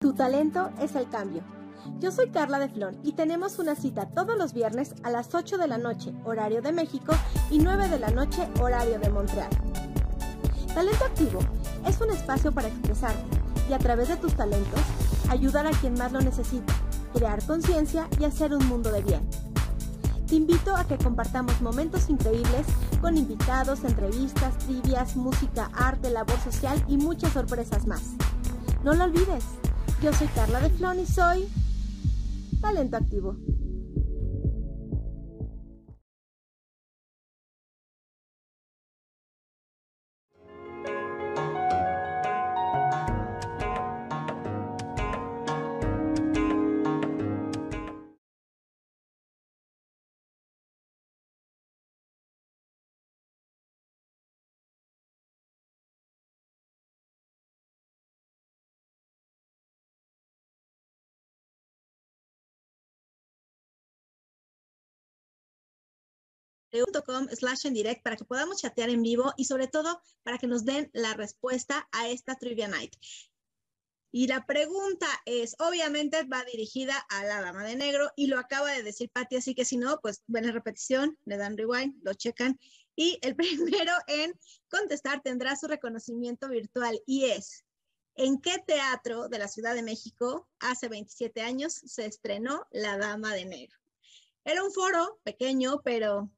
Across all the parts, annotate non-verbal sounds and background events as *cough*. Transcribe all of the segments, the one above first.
Tu talento es el cambio. Yo soy Carla de Flon y tenemos una cita todos los viernes a las 8 de la noche, horario de México, y 9 de la noche, horario de Montreal. Talento Activo es un espacio para expresarte y a través de tus talentos ayudar a quien más lo necesita, crear conciencia y hacer un mundo de bien. Te invito a que compartamos momentos increíbles con invitados, entrevistas, trivias, música, arte, labor social y muchas sorpresas más. No lo olvides, yo soy Carla de Flon y soy Talento Activo. Slash en direct para que podamos chatear en vivo y sobre todo para que nos den la respuesta a esta Trivia Night. Y la pregunta es, obviamente va dirigida a la dama de negro y lo acaba de decir Patti, así que si no, pues ven la repetición, le dan rewind, lo checan y el *laughs* primero en contestar tendrá su reconocimiento virtual y es, ¿en qué teatro de la Ciudad de México hace 27 años se estrenó La Dama de Negro? Era un foro pequeño, pero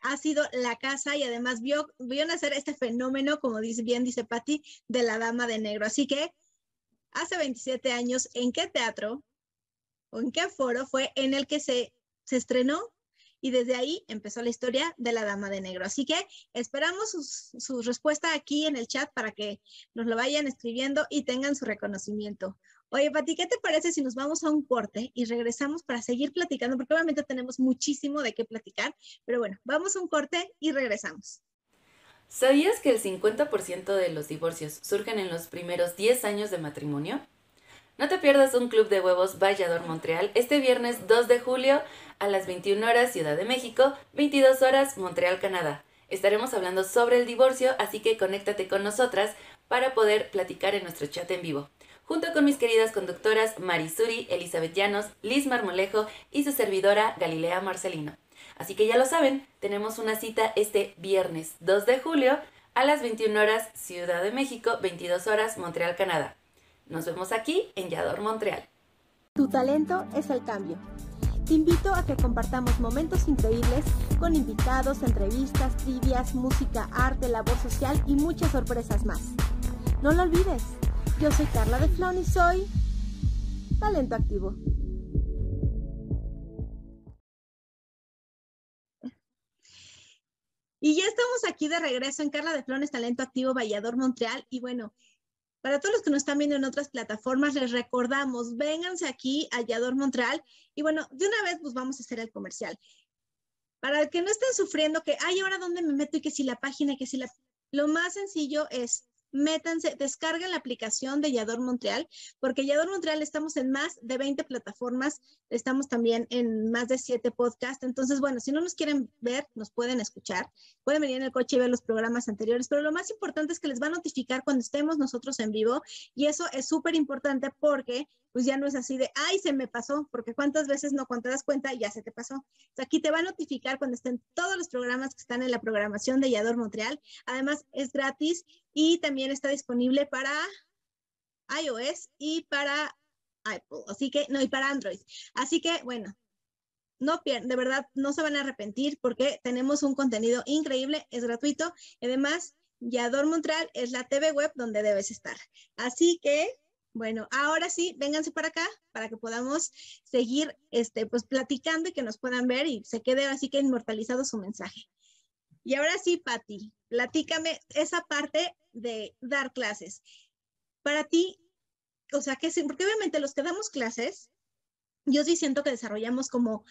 ha sido la casa y además vio, vio nacer este fenómeno, como dice, bien dice Patti, de la Dama de Negro. Así que hace 27 años, ¿en qué teatro o en qué foro fue en el que se, se estrenó? Y desde ahí empezó la historia de la Dama de Negro. Así que esperamos su respuesta aquí en el chat para que nos lo vayan escribiendo y tengan su reconocimiento. Oye, Pati, ¿qué te parece si nos vamos a un corte y regresamos para seguir platicando? Porque obviamente tenemos muchísimo de qué platicar, pero bueno, vamos a un corte y regresamos. ¿Sabías que el 50% de los divorcios surgen en los primeros 10 años de matrimonio? No te pierdas un club de huevos Vallador Montreal este viernes 2 de julio a las 21 horas Ciudad de México, 22 horas Montreal, Canadá. Estaremos hablando sobre el divorcio, así que conéctate con nosotras para poder platicar en nuestro chat en vivo junto con mis queridas conductoras Marisuri, Elizabeth Llanos, Liz Marmolejo y su servidora Galilea Marcelino. Así que ya lo saben, tenemos una cita este viernes 2 de julio a las 21 horas Ciudad de México, 22 horas Montreal, Canadá. Nos vemos aquí en Yador, Montreal. Tu talento es el cambio. Te invito a que compartamos momentos increíbles con invitados, entrevistas, trivias, música, arte, labor social y muchas sorpresas más. No lo olvides. Yo soy Carla de Flon y soy Talento Activo. Y ya estamos aquí de regreso en Carla de Flones Talento Activo Vallador Montreal. Y bueno, para todos los que nos están viendo en otras plataformas, les recordamos, vénganse aquí a Vallador Montreal. Y bueno, de una vez pues vamos a hacer el comercial. Para que no estén sufriendo que, ay, ahora dónde me meto y que si la página, que si la... Lo más sencillo es métanse, descarguen la aplicación de Yador Montreal, porque Yador Montreal estamos en más de 20 plataformas, estamos también en más de 7 podcasts. Entonces, bueno, si no nos quieren ver, nos pueden escuchar, pueden venir en el coche y ver los programas anteriores, pero lo más importante es que les va a notificar cuando estemos nosotros en vivo y eso es súper importante porque pues ya no es así de, ay, se me pasó, porque cuántas veces no, cuando te das cuenta, ya se te pasó. aquí te va a notificar cuando estén todos los programas que están en la programación de Yador Montreal. Además, es gratis y también está disponible para iOS y para Apple, así que, no, y para Android. Así que, bueno, no pierden, de verdad, no se van a arrepentir porque tenemos un contenido increíble, es gratuito. Además, Yador Montreal es la TV web donde debes estar. Así que, bueno, ahora sí, vénganse para acá para que podamos seguir este, pues, platicando y que nos puedan ver y se quede así que inmortalizado su mensaje. Y ahora sí, Patti, platícame esa parte de dar clases. Para ti, o sea, que sí, porque obviamente los que damos clases, yo sí siento que desarrollamos como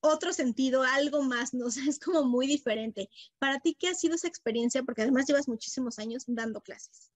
otro sentido, algo más, ¿no? Sea, *laughs* es como muy diferente. Para ti, ¿qué ha sido esa experiencia? Porque además llevas muchísimos años dando clases.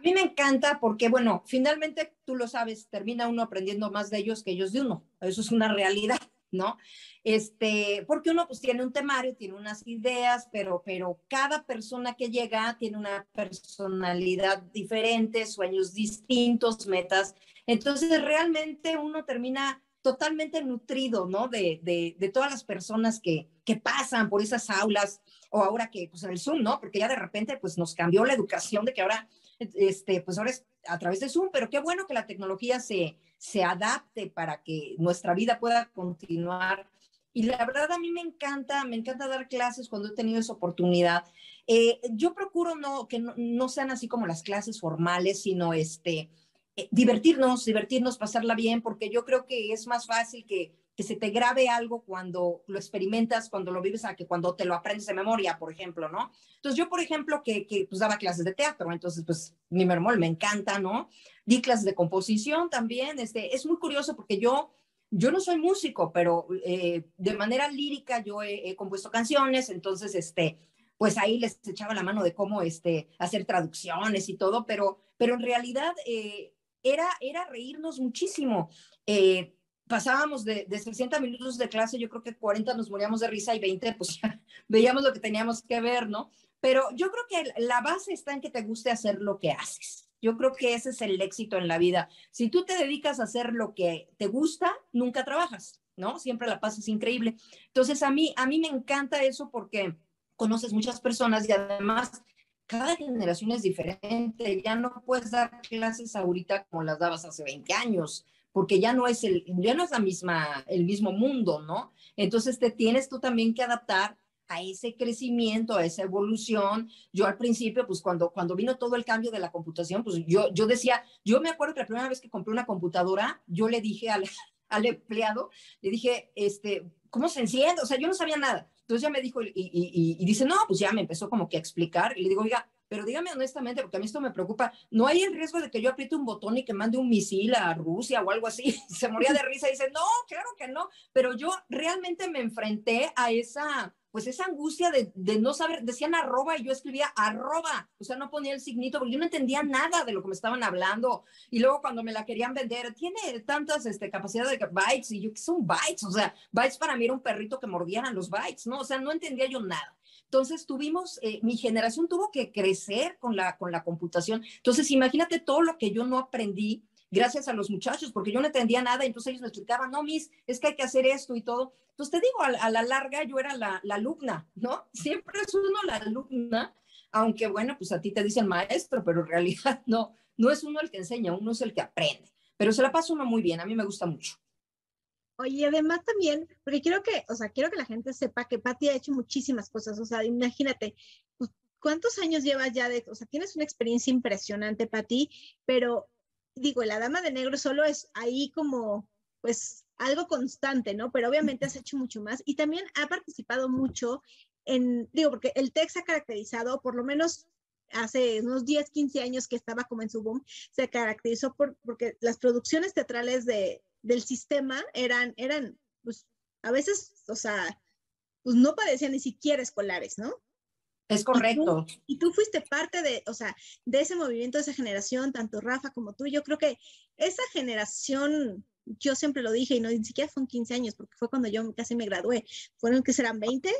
A mí me encanta porque, bueno, finalmente tú lo sabes, termina uno aprendiendo más de ellos que ellos de uno. Eso es una realidad, ¿no? Este, porque uno pues tiene un temario, tiene unas ideas, pero, pero cada persona que llega tiene una personalidad diferente, sueños distintos, metas. Entonces, realmente uno termina totalmente nutrido, ¿no? De, de, todas las personas que, que, pasan por esas aulas o ahora que, pues en el Zoom, ¿no? Porque ya de repente, pues nos cambió la educación de que ahora, este, pues ahora es a través de Zoom, pero qué bueno que la tecnología se, se adapte para que nuestra vida pueda continuar. Y la verdad a mí me encanta, me encanta dar clases cuando he tenido esa oportunidad. Eh, yo procuro no, que no, no sean así como las clases formales, sino este, eh, divertirnos, divertirnos, pasarla bien, porque yo creo que es más fácil que, que se te grabe algo cuando lo experimentas, cuando lo vives, a que cuando te lo aprendes de memoria, por ejemplo, ¿no? Entonces yo, por ejemplo, que, que pues daba clases de teatro, entonces pues mi memoria me encanta, ¿no? Di clases de composición también, este, es muy curioso porque yo, yo no soy músico, pero eh, de manera lírica yo he, he, compuesto canciones, entonces, este, pues ahí les echaba la mano de cómo, este, hacer traducciones y todo, pero, pero en realidad... Eh, era, era reírnos muchísimo. Eh, pasábamos de, de 60 minutos de clase, yo creo que 40 nos moríamos de risa y 20 pues ya *laughs* veíamos lo que teníamos que ver, ¿no? Pero yo creo que la base está en que te guste hacer lo que haces. Yo creo que ese es el éxito en la vida. Si tú te dedicas a hacer lo que te gusta, nunca trabajas, ¿no? Siempre la pasas increíble. Entonces, a mí, a mí me encanta eso porque conoces muchas personas y además cada generación es diferente, ya no puedes dar clases ahorita como las dabas hace 20 años, porque ya no es el, ya no es la misma, el mismo mundo, ¿no? Entonces te tienes tú también que adaptar a ese crecimiento, a esa evolución. Yo al principio, pues cuando, cuando vino todo el cambio de la computación, pues yo, yo decía, yo me acuerdo que la primera vez que compré una computadora, yo le dije al, *laughs* al empleado, le dije, este, ¿cómo se enciende? O sea, yo no sabía nada. Entonces ya me dijo y, y, y, dice, no, pues ya me empezó como que a explicar. Y le digo, oiga, pero dígame honestamente, porque a mí esto me preocupa, ¿no hay el riesgo de que yo apriete un botón y que mande un misil a Rusia o algo así? *laughs* Se moría de risa y dice, no, claro que no. Pero yo realmente me enfrenté a esa, pues esa angustia de, no saber, decían arroba y yo escribía arroba, o sea, no ponía el signito porque yo no entendía nada de lo que me estaban hablando. Y luego cuando me la querían vender, tiene tantas este, capacidades de bytes y yo, ¿qué son bytes? O sea, bytes para mí era un perrito que mordieran los bytes, ¿no? O sea, no entendía yo nada. Entonces tuvimos, eh, mi generación tuvo que crecer con la, con la computación. Entonces imagínate todo lo que yo no aprendí gracias a los muchachos, porque yo no entendía nada, entonces ellos me explicaban, no, mis, es que hay que hacer esto y todo. Entonces te digo, a, a la larga yo era la, la, alumna, ¿no? *laughs* Siempre es uno la alumna, aunque bueno, pues a ti te dicen maestro, pero en realidad *laughs* no, no es uno el que enseña, uno es el que aprende. Pero se la pasa uno muy bien, a mí me gusta mucho. Oye, además también, porque quiero que, o sea, quiero que la gente sepa que Patti ha hecho muchísimas cosas, o sea, imagínate, pues, ¿cuántos años llevas ya de, o sea, tienes una experiencia impresionante, Patti, pero digo, la dama de negro solo es ahí como, pues, algo constante, ¿no? Pero obviamente has hecho mucho más y también ha participado mucho en, digo, porque el se ha caracterizado, por lo menos hace unos 10, 15 años que estaba como en su boom, se caracterizó por, porque las producciones teatrales de, del sistema eran, eran, pues, a veces, o sea, pues no parecían ni siquiera escolares, ¿no? Es correcto. Y tú, y tú, fuiste parte de, o sea, de ese movimiento, de esa generación, tanto Rafa como tú. Yo creo que esa generación, yo siempre lo dije, y no ni siquiera fueron 15 años, porque fue cuando yo casi me gradué. ¿Fueron que serán 20?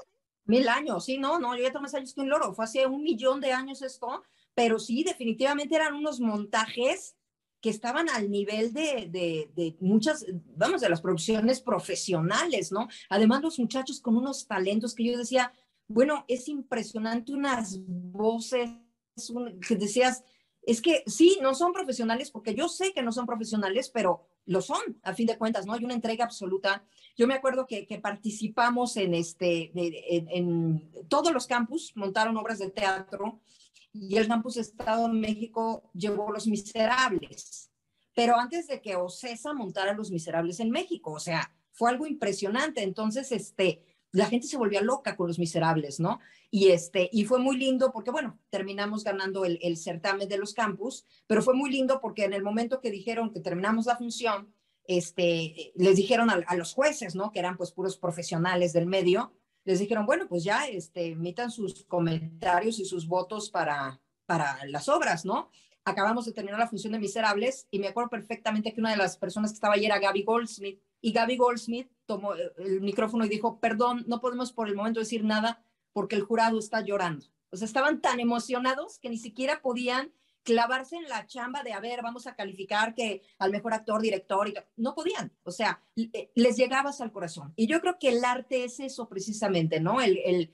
Mil años, sí, no, no, yo ya tomé más años que un loro. Fue hace un millón de años esto, pero sí, definitivamente eran unos montajes que estaban al nivel de, de, muchas, vamos, de las producciones profesionales, ¿no? Además, los muchachos con unos talentos que yo decía, bueno, es impresionante unas voces que decías, es que sí, no son profesionales, porque yo sé que no son profesionales, pero lo son, a fin de cuentas, ¿no? Hay una entrega absoluta. Yo me acuerdo que, participamos en, este, en todos los campus, montaron obras de teatro, y el Campus Estado de México llevó Los Miserables. Pero antes de que Ocesa montara Los Miserables en México, o sea, fue algo impresionante. Entonces, este, la gente se volvía loca con los miserables, ¿no? Y, este, y fue muy lindo porque, bueno, terminamos ganando el, certamen de los campus, pero fue muy lindo porque en el momento que dijeron que terminamos la función, este, les dijeron a, los jueces, ¿no? Que eran pues puros profesionales del medio, les dijeron, bueno, pues ya, este, emitan sus comentarios y sus votos para, para las obras, ¿no? Acabamos de terminar la función de Miserables y me acuerdo perfectamente que una de las personas que estaba ahí era Gaby Goldsmith y Gaby Goldsmith tomó el micrófono y dijo, perdón, no podemos por el momento decir nada porque el jurado está llorando. O sea, estaban tan emocionados que ni siquiera podían clavarse en la chamba de, a ver, vamos a calificar que al mejor actor, director, y no podían, o sea, eh, les llegabas al corazón. Y yo creo que el arte es eso precisamente, ¿no? El, el,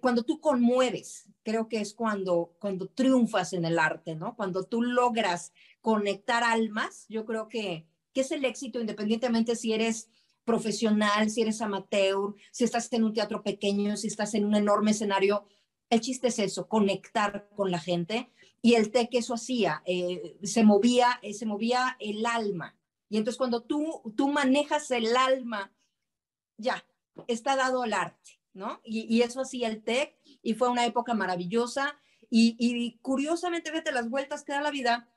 cuando tú conmueves, creo que es cuando, cuando triunfas en el arte, ¿no? Cuando tú logras conectar almas, yo creo que, que es el éxito independientemente si eres profesional, si eres amateur, si estás en un teatro pequeño, si estás en un enorme escenario. El chiste es eso, conectar con la gente y el té que eso hacía, eh, se, movía, eh, se movía el alma. Y entonces cuando tú, tú manejas el alma, ya, está dado el arte, ¿no? Y, eso hacía el TEC y fue una época maravillosa. Y, curiosamente, fíjate las vueltas que da la vida.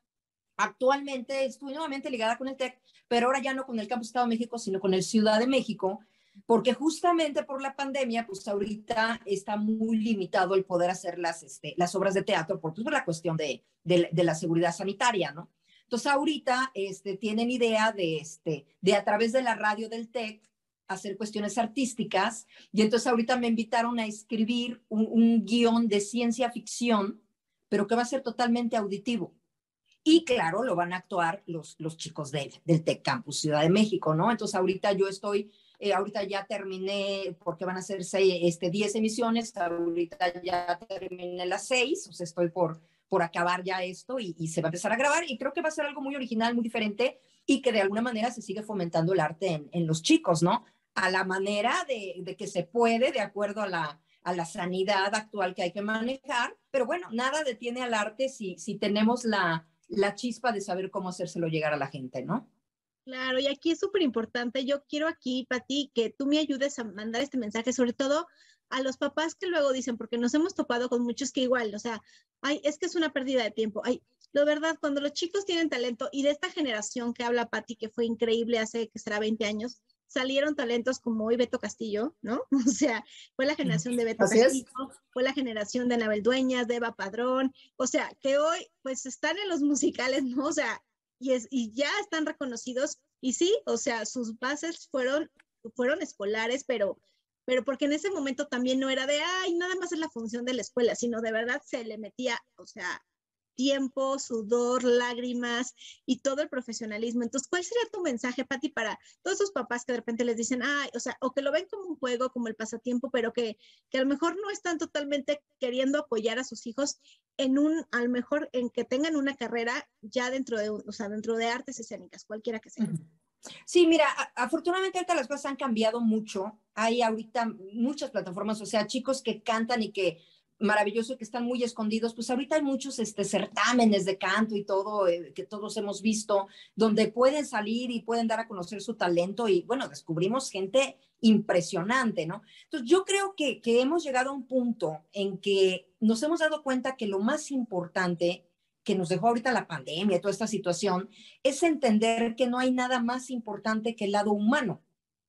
Actualmente estoy nuevamente ligada con el TEC, pero ahora ya no con el Campus Estado de México, sino con el Ciudad de México, porque justamente por la pandemia, pues ahorita está muy limitado el poder hacer las, este, las obras de teatro por, pues, la cuestión de, de, la seguridad sanitaria, ¿no? Entonces ahorita este, tienen idea de, este, de a través de la radio del TEC hacer cuestiones artísticas y entonces ahorita me invitaron a escribir un, un guion de ciencia ficción, pero que va a ser totalmente auditivo. Y claro, lo van a actuar los, los chicos del, del TEC Campus Ciudad de México, ¿no? Entonces ahorita yo estoy eh, ahorita ya terminé, porque van a ser este, 10 emisiones, ahorita ya terminé las seis, o sea, estoy por, por acabar ya esto y, y, se va a empezar a grabar y creo que va a ser algo muy original, muy diferente y que de alguna manera se sigue fomentando el arte en, en los chicos, ¿no? A la manera de, de, que se puede, de acuerdo a la, a la sanidad actual que hay que manejar, pero bueno, nada detiene al arte si, si tenemos la, la chispa de saber cómo hacérselo llegar a la gente, ¿no? Claro, y aquí es súper importante. Yo quiero aquí, Pati, que tú me ayudes a mandar este mensaje, sobre todo a los papás que luego dicen, porque nos hemos topado con muchos que igual, o sea, ay, es que es una pérdida de tiempo. Ay, lo verdad, cuando los chicos tienen talento y de esta generación que habla Pati, que fue increíble hace que será 20 años, salieron talentos como hoy Beto Castillo, ¿no? *laughs* O sea, fue la generación de Beto Castillo, fue la generación de Anabel Dueñas, de Eva Padrón, o sea, que hoy pues están en los musicales, ¿no? O sea, y, es, y ya están reconocidos. Y sí, o sea, sus bases fueron, fueron escolares, pero, pero porque en ese momento también no era de, ay, nada más es la función de la escuela, sino de verdad se le metía, o sea, tiempo, sudor, lágrimas y todo el profesionalismo. Entonces, ¿cuál sería tu mensaje, Patti, para todos esos papás que de repente les dicen, ay, o sea, o que lo ven como un juego, como el pasatiempo, pero que, que a lo mejor no están totalmente queriendo apoyar a sus hijos en un, a lo mejor en que tengan una carrera ya dentro de, o sea, dentro de artes escénicas, cualquiera que sea. Sí, mira, afortunadamente ahorita las cosas han cambiado mucho. Hay ahorita muchas plataformas, o sea, chicos que cantan y que maravilloso que están muy escondidos, pues ahorita hay muchos este, certámenes de canto y todo, eh, que todos hemos visto, donde pueden salir y pueden dar a conocer su talento y bueno, descubrimos gente impresionante, ¿no? Entonces yo creo que, que hemos llegado a un punto en que nos hemos dado cuenta que lo más importante que nos dejó ahorita la pandemia, toda esta situación, es entender que no hay nada más importante que el lado humano,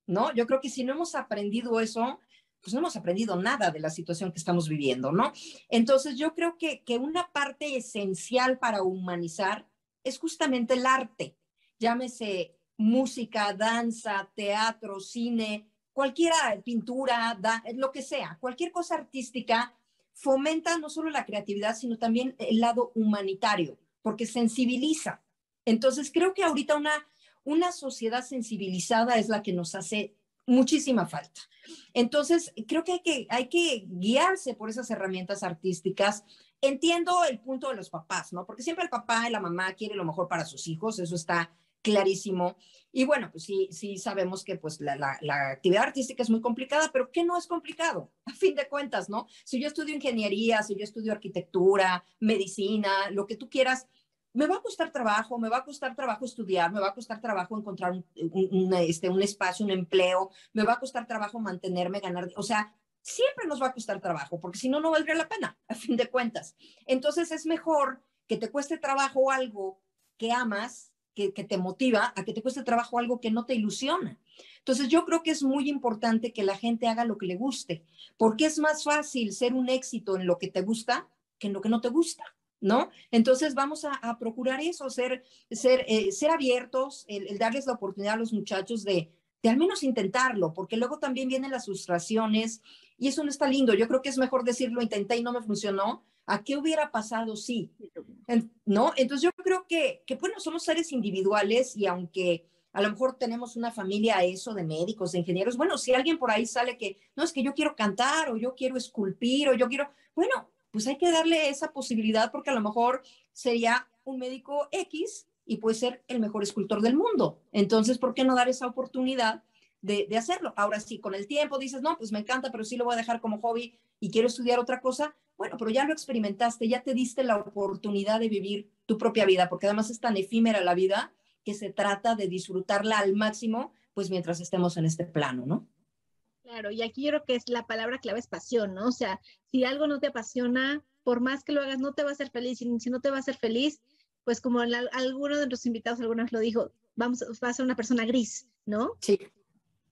¿no? Yo creo que si no hemos aprendido eso, pues no hemos aprendido nada de la situación que estamos viviendo, ¿no? Entonces yo creo que, que una parte esencial para humanizar es justamente el arte, llámese música, danza, teatro, cine, cualquiera, pintura, lo que sea, cualquier cosa artística fomenta no solo la creatividad, sino también el lado humanitario, porque sensibiliza. Entonces creo que ahorita una, una sociedad sensibilizada es la que nos hace muchísima falta. Entonces, creo que hay, que hay que guiarse por esas herramientas artísticas. Entiendo el punto de los papás, ¿no? Porque siempre el papá y la mamá quieren lo mejor para sus hijos, eso está clarísimo. Y bueno, pues sí, sí sabemos que pues la, la, la, actividad artística es muy complicada, pero ¿qué no es complicado? *laughs* A fin de cuentas, ¿no? Si yo estudio ingeniería, si yo estudio arquitectura, medicina, lo que tú quieras, me va a costar trabajo, me va a costar trabajo estudiar, me va a costar trabajo encontrar un, este, un espacio, un empleo, me va a costar trabajo mantenerme, ganar, o sea, siempre nos va a costar trabajo, porque si no, no valdría la pena, *laughs* a fin de cuentas. Entonces es mejor que te cueste trabajo algo que amas, que, que te motiva, a que te cueste trabajo algo que no te ilusiona. Entonces yo creo que es muy importante que la gente haga lo que le guste, porque es más fácil ser un éxito en lo que te gusta que en lo que no te gusta. ¿No? Entonces vamos a, procurar eso, ser, ser, eh, ser abiertos, el, darles la oportunidad a los muchachos de, de al menos intentarlo, porque luego también vienen las frustraciones y eso no está lindo. Yo creo que es mejor decirlo, intenté y no me funcionó, ¿a qué hubiera pasado sí? ¿No? Entonces yo creo que, que, bueno, somos seres individuales y aunque a lo mejor tenemos una familia eso de médicos, de ingenieros, bueno, si alguien por ahí sale que, no, es que yo quiero cantar o yo quiero esculpir o yo quiero, bueno, pues hay que darle esa posibilidad porque a lo mejor sería un médico X y puede ser el mejor escultor del mundo. Entonces, ¿por qué no dar esa oportunidad de, hacerlo? Ahora sí, con el tiempo dices, no, pues me encanta, pero sí lo voy a dejar como hobby y quiero estudiar otra cosa. Bueno, pero ya lo experimentaste, ya te diste la oportunidad de vivir tu propia vida, porque además es tan efímera la vida que se trata de disfrutarla al máximo, pues mientras estemos en este plano, ¿no? Claro, y aquí creo que es la palabra clave es pasión, ¿no? O sea, si algo no te apasiona, por más que lo hagas, no te va a hacer feliz. Y si no te va a hacer feliz, pues como alguno de nuestros invitados alguna vez lo dijo, vamos, va a ser una persona gris, ¿no? Sí,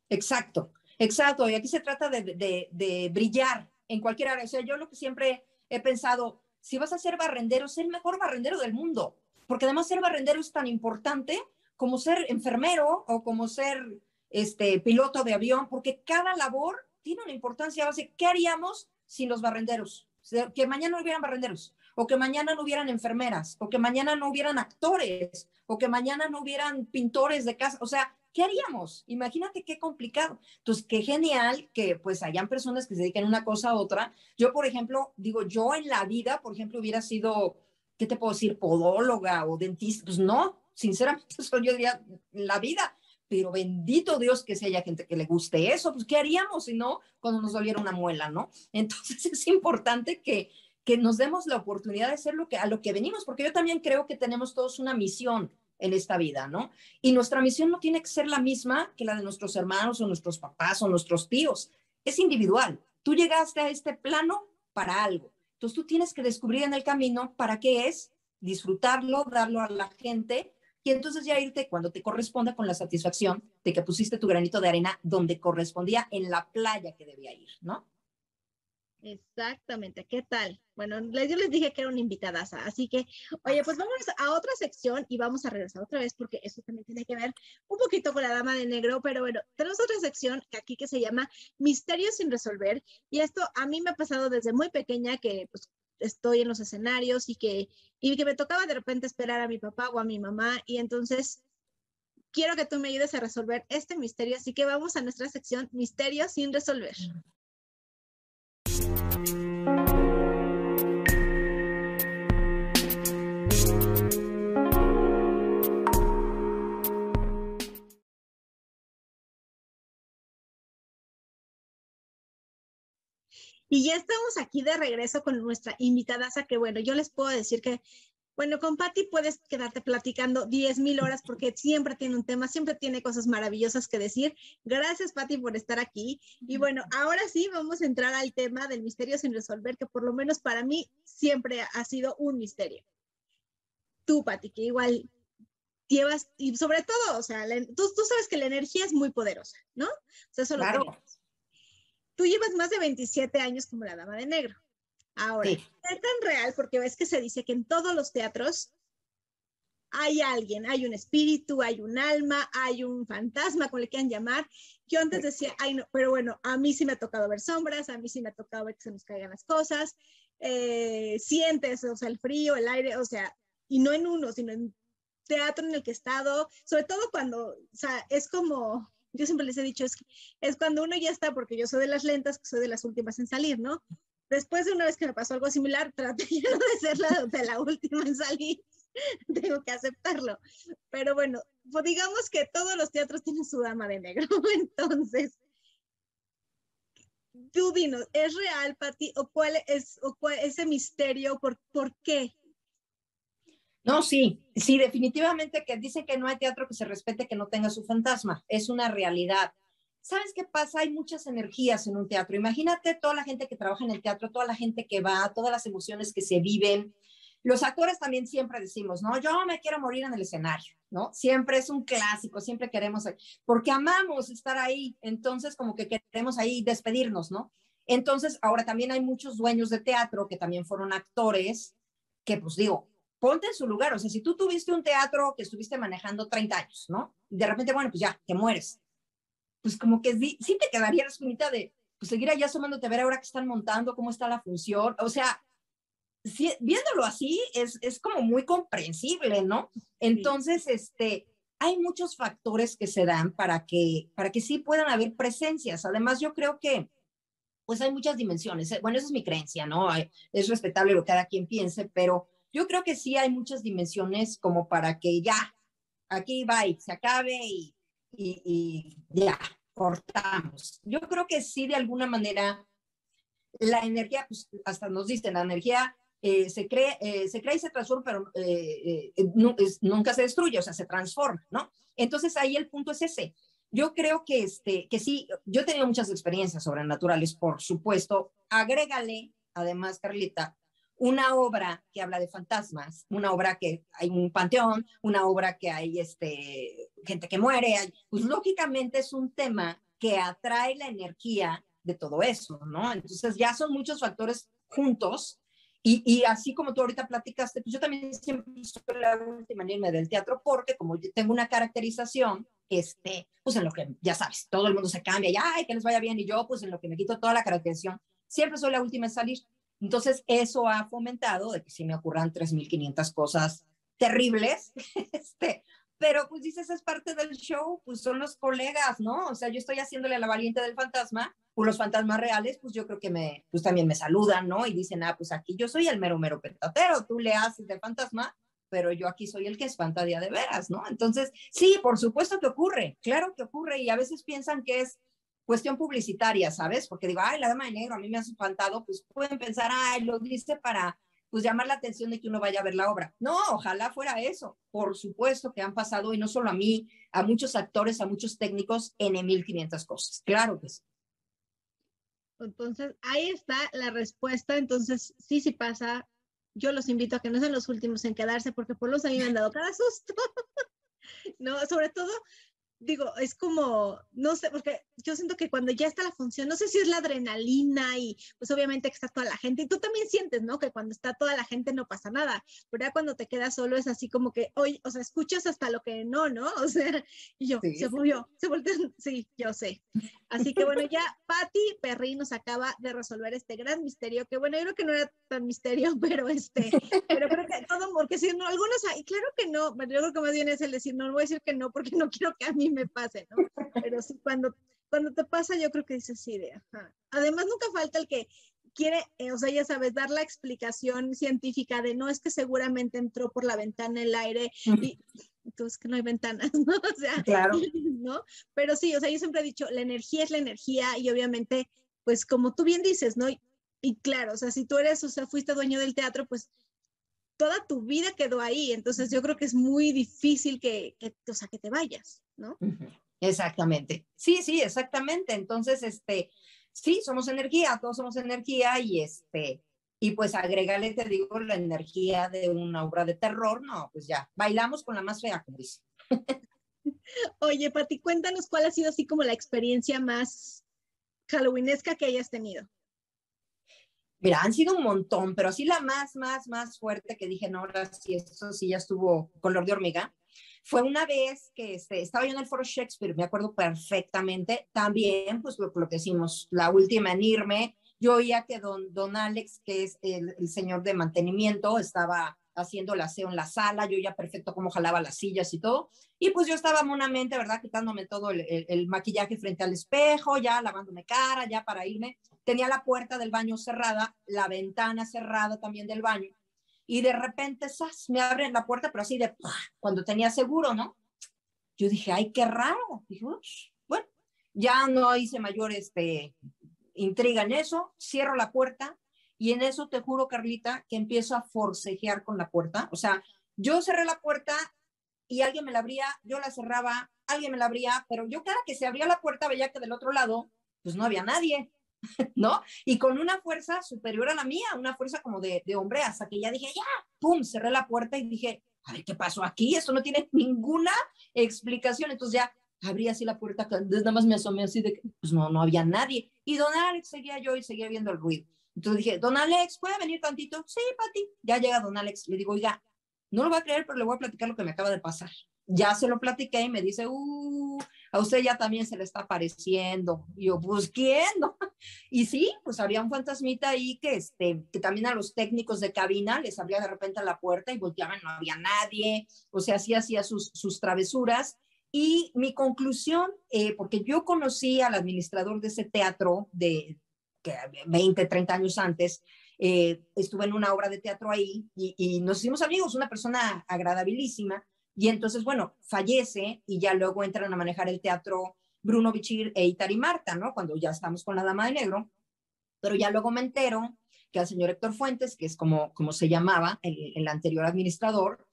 exacto, exacto. Y aquí se trata de, de, brillar en cualquier área. O sea, yo lo que siempre he pensado, si vas a ser barrendero, sé el mejor barrendero del mundo, porque además ser barrendero es tan importante como ser enfermero o como ser este, piloto de avión, porque cada labor tiene una importancia base. ¿Qué haríamos sin los barrenderos? Que mañana no hubieran barrenderos, o que mañana no hubieran enfermeras, o que mañana no hubieran actores, o que mañana no hubieran pintores de casa. O sea, ¿qué haríamos? Imagínate qué complicado. Entonces, qué genial que pues hayan personas que se dediquen una cosa a otra. Yo, por ejemplo, digo, yo en la vida, por ejemplo, hubiera sido, ¿qué te puedo decir? Podóloga o dentista. Pues no, sinceramente, eso *laughs* yo diría, la vida pero bendito Dios que si haya gente que le guste eso, pues ¿qué haríamos si no cuando nos doliera una muela, no? *laughs* Entonces es importante que, que nos demos la oportunidad de hacer lo que, a lo que venimos, porque yo también creo que tenemos todos una misión en esta vida, ¿no? Y nuestra misión no tiene que ser la misma que la de nuestros hermanos o nuestros papás o nuestros tíos, es individual. Tú llegaste a este plano para algo. Entonces tú tienes que descubrir en el camino para qué es, disfrutarlo, darlo a la gente y entonces ya irte cuando te corresponda con la satisfacción de que pusiste tu granito de arena donde correspondía en la playa que debía ir, ¿no? Exactamente, ¿qué tal? Bueno, yo les dije que era una invitada, así que, oye, pues vamos a otra sección y vamos a regresar otra vez porque eso también tiene que ver un poquito con la dama de negro, pero bueno, tenemos otra sección aquí que se llama Misterios sin resolver y esto a mí me ha pasado desde muy pequeña que pues estoy en los escenarios y que, y que me tocaba de repente esperar a mi papá o a mi mamá y entonces quiero que tú me ayudes a resolver este misterio, así que vamos a nuestra sección Misterios sin resolver. Y ya estamos aquí de regreso con nuestra invitada, que bueno, yo les puedo decir que, bueno, con Patti puedes quedarte platicando 10 mil horas porque siempre tiene un tema, siempre tiene cosas maravillosas que decir. Gracias, Patti, por estar aquí. Y bueno, ahora sí vamos a entrar al tema del misterio sin resolver, que por lo menos para mí siempre ha sido un misterio. Tú, Patti, que igual llevas, y sobre todo, o sea, tú, tú, sabes que la energía es muy poderosa, ¿no? O sea, eso claro. Tú llevas más de 27 años como la Dama de Negro. Ahora, es tan real porque ves que se dice que en todos los teatros hay alguien, hay un espíritu, hay un alma, hay un fantasma, como le quieran llamar. Yo antes decía, ay no, pero bueno, a mí sí me ha tocado ver sombras, a mí sí me ha tocado ver que se nos caigan las cosas, eh, sientes, o sea, el frío, el aire, o sea, y no en uno, sino en teatro en el que he estado, sobre todo cuando, o sea, es como, yo siempre les he dicho, es, es cuando uno ya está, porque yo soy de las lentas, soy de las últimas en salir, ¿no? Después de una vez que me pasó algo similar, traté *laughs* de ser la, de la última en salir, *laughs* tengo que aceptarlo. Pero bueno, pues digamos que todos los teatros tienen su dama de negro, *laughs* entonces, tú dinos, ¿es real, Pati? ¿O cuál es o cuál, ese misterio? ¿Por, ¿Por qué? No, sí, sí, definitivamente que dicen que no hay teatro que se respete que no tenga su fantasma. Es una realidad. ¿Sabes qué pasa? Hay muchas energías en un teatro. Imagínate toda la gente que trabaja en el teatro, toda la gente que va, todas las emociones que se viven. Los actores también siempre decimos, no, yo me quiero morir en el escenario, ¿no? Siempre es un clásico, siempre queremos, porque amamos estar ahí, entonces como que queremos ahí despedirnos, ¿no? Entonces, ahora también hay muchos dueños de teatro que también fueron actores, que pues digo, ponte en su lugar, o sea, si tú tuviste un teatro que estuviste manejando 30 años, ¿no? Y de repente, bueno, pues ya, te mueres. Pues como que sí, te quedaría la espinita de pues, seguir allá asomándote a ver ahora que están montando, cómo está la función, o sea, viéndolo así, es, es como muy comprensible, ¿no? Entonces, este, hay muchos factores que se dan para que, para que sí puedan haber presencias. Además, yo creo que, pues hay muchas dimensiones. Bueno, esa es mi creencia, ¿no? Es respetable lo que cada quien piense, pero yo creo que sí hay muchas dimensiones como para que ya, aquí va y se acabe y, ya, cortamos. Yo creo que sí, de alguna manera, la energía, pues hasta nos dicen, la energía eh, se, cree, eh, se crea y se transforma, pero eh, nunca se destruye, o sea, se transforma, ¿no? Entonces ahí el punto es ese. Yo creo que, este, que sí, yo he tenido muchas experiencias sobrenaturales, por supuesto. Agrégale, además, Carlita, una obra que habla de fantasmas, una obra que hay un panteón, una obra que hay este, gente que muere, pues lógicamente es un tema que atrae la energía de todo eso, ¿no? Entonces ya son muchos factores juntos y, y, así como tú ahorita platicaste, pues yo también siempre soy la última irme del teatro porque como yo tengo una caracterización, este, pues en lo que, ya sabes, todo el mundo se cambia y, ay, que les vaya bien, y yo, pues en lo que me quito toda la caracterización, siempre soy la última en salir. Entonces, eso ha fomentado de que si me ocurran 3.500 cosas terribles, *laughs* este, pero pues dices, es parte del show, pues son los colegas, ¿no? O sea, yo estoy haciéndole a la valiente del fantasma pues los fantasmas reales, pues yo creo que me, pues también me saludan, ¿no? Y dicen, ah, pues aquí yo soy el mero, mero petatero, tú le haces de fantasma, pero yo aquí soy el que espanta día de veras, ¿no? Entonces, sí, por supuesto que ocurre, claro que ocurre, y a veces piensan que es cuestión publicitaria, ¿sabes? Porque digo, ay, la dama de negro a mí me ha espantado, pues pueden pensar, ay, lo dice para, pues llamar la atención de que uno vaya a ver la obra. No, ojalá fuera eso. Por supuesto que han pasado, y no solo a mí, a muchos actores, a muchos técnicos, en 1500 cosas. Claro que sí. Entonces, ahí está la respuesta. Entonces, sí, sí pasa. Yo los invito a que no sean los últimos en quedarse porque por los a mí me han dado cada susto. *laughs* no, sobre todo digo, es como, no sé, porque yo siento que cuando ya está la función, no sé si es la adrenalina y pues obviamente que está toda la gente, y tú también sientes, ¿no? Que cuando está toda la gente no pasa nada, pero ya cuando te quedas solo es así como que, oye, o sea, escuchas hasta lo que no, ¿no? *laughs* O sea, y yo, se volvió, se volvió, *laughs* sí, yo sé. Así que bueno, ya Patti Perry nos acaba de resolver este gran misterio, que bueno, yo creo que no era tan misterio, *laughs* pero este, pero creo que todo, porque si no, algunos, claro que no, pero yo creo que más bien es el decir, no, no voy a decir que no, porque no quiero que a mí *laughs* me pase, ¿no? Pero sí, cuando, cuando te pasa, yo creo que dices sí, de, ajá. Además, nunca falta el que quiere, eh, o sea, ya sabes, dar la explicación científica de no es que seguramente entró por la ventana el aire y entonces que no hay ventanas, *laughs* ¿no? O sea, claro. *laughs* ¿no? Pero sí, o sea, yo siempre he dicho, la energía es la energía y obviamente, pues como tú bien dices, ¿no? Y, y claro, o sea, si tú eres, o sea, fuiste dueño del teatro, pues toda tu vida quedó ahí, entonces yo creo que es muy difícil que, que o sea, que te vayas, ¿no? Exactamente. Sí, sí, exactamente. Entonces, este, sí, somos energía, todos somos energía y este, y pues agrégale, te digo, la energía de una obra de terror, no, pues ya, bailamos con la más fea, como dice. *laughs* Oye, Pati, cuéntanos cuál ha sido así como la experiencia más halloweenesca que hayas tenido. Mira, han sido un montón, pero así la más, más, más fuerte que dije, no, ahora sí, eso sí ya estuvo color de hormiga. Fue una vez que este, estaba yo en el foro Shakespeare, me acuerdo perfectamente, también, pues lo, que decimos, la última en irme, yo oía que don, don Alex, que es el, el señor de mantenimiento, estaba haciendo el aseo en la sala, yo ya perfecto cómo jalaba las sillas y todo, y pues yo estaba monamente, ¿verdad? Quitándome todo el, el, maquillaje frente al espejo, ya lavándome cara, ya para irme, tenía la puerta del baño cerrada, la ventana cerrada también del baño, y de repente, ¡zas! me abren la puerta, pero así de, cuando tenía seguro, ¿no? Yo dije, ay, qué raro. Dije, bueno, ya no hice mayor este, intriga en eso, cierro la puerta, y en eso te juro, Carlita, que empiezo a forcejear con la puerta. O sea, yo cerré la puerta y alguien me la abría, yo la cerraba, alguien me la abría, pero yo cada que se abría la puerta veía que del otro lado, pues no había nadie, *laughs* ¿no? Y con una fuerza superior a la mía, una fuerza como de, de hombre, hasta que ya dije, ya, pum, cerré la puerta y dije, a ver, ¿qué pasó aquí? Esto no tiene ninguna explicación. Entonces ya abrí así la puerta, nada más me asomé así de que, pues no, no había nadie. Y don Alex seguía yo y seguía viendo el ruido. Entonces dije, don Alex, ¿puede venir tantito? Sí, Pati. Ya llega don Alex. Le digo, oiga, no lo va a creer, pero le voy a platicar lo que me acaba de pasar. Ya se lo platiqué y me dice, uh, a usted ya también se le está apareciendo. Y yo, pues, ¿quién? *laughs* Y sí, pues había un fantasmita ahí que, este, que también a los técnicos de cabina les abría de repente la puerta y volteaban, no había nadie. O sea, así hacía sus, sus travesuras. Y mi conclusión, eh, porque yo conocí al administrador de ese teatro de que 20, 30 años antes, eh, estuve en una obra de teatro ahí y, y, nos hicimos amigos, una persona agradabilísima. Y entonces, bueno, fallece y ya luego entran a manejar el teatro Bruno Bichir e Itari Marta, ¿no? Cuando ya estamos con la Dama de Negro. Pero ya luego me entero que al señor Héctor Fuentes, que es como, como se llamaba el, el anterior administrador,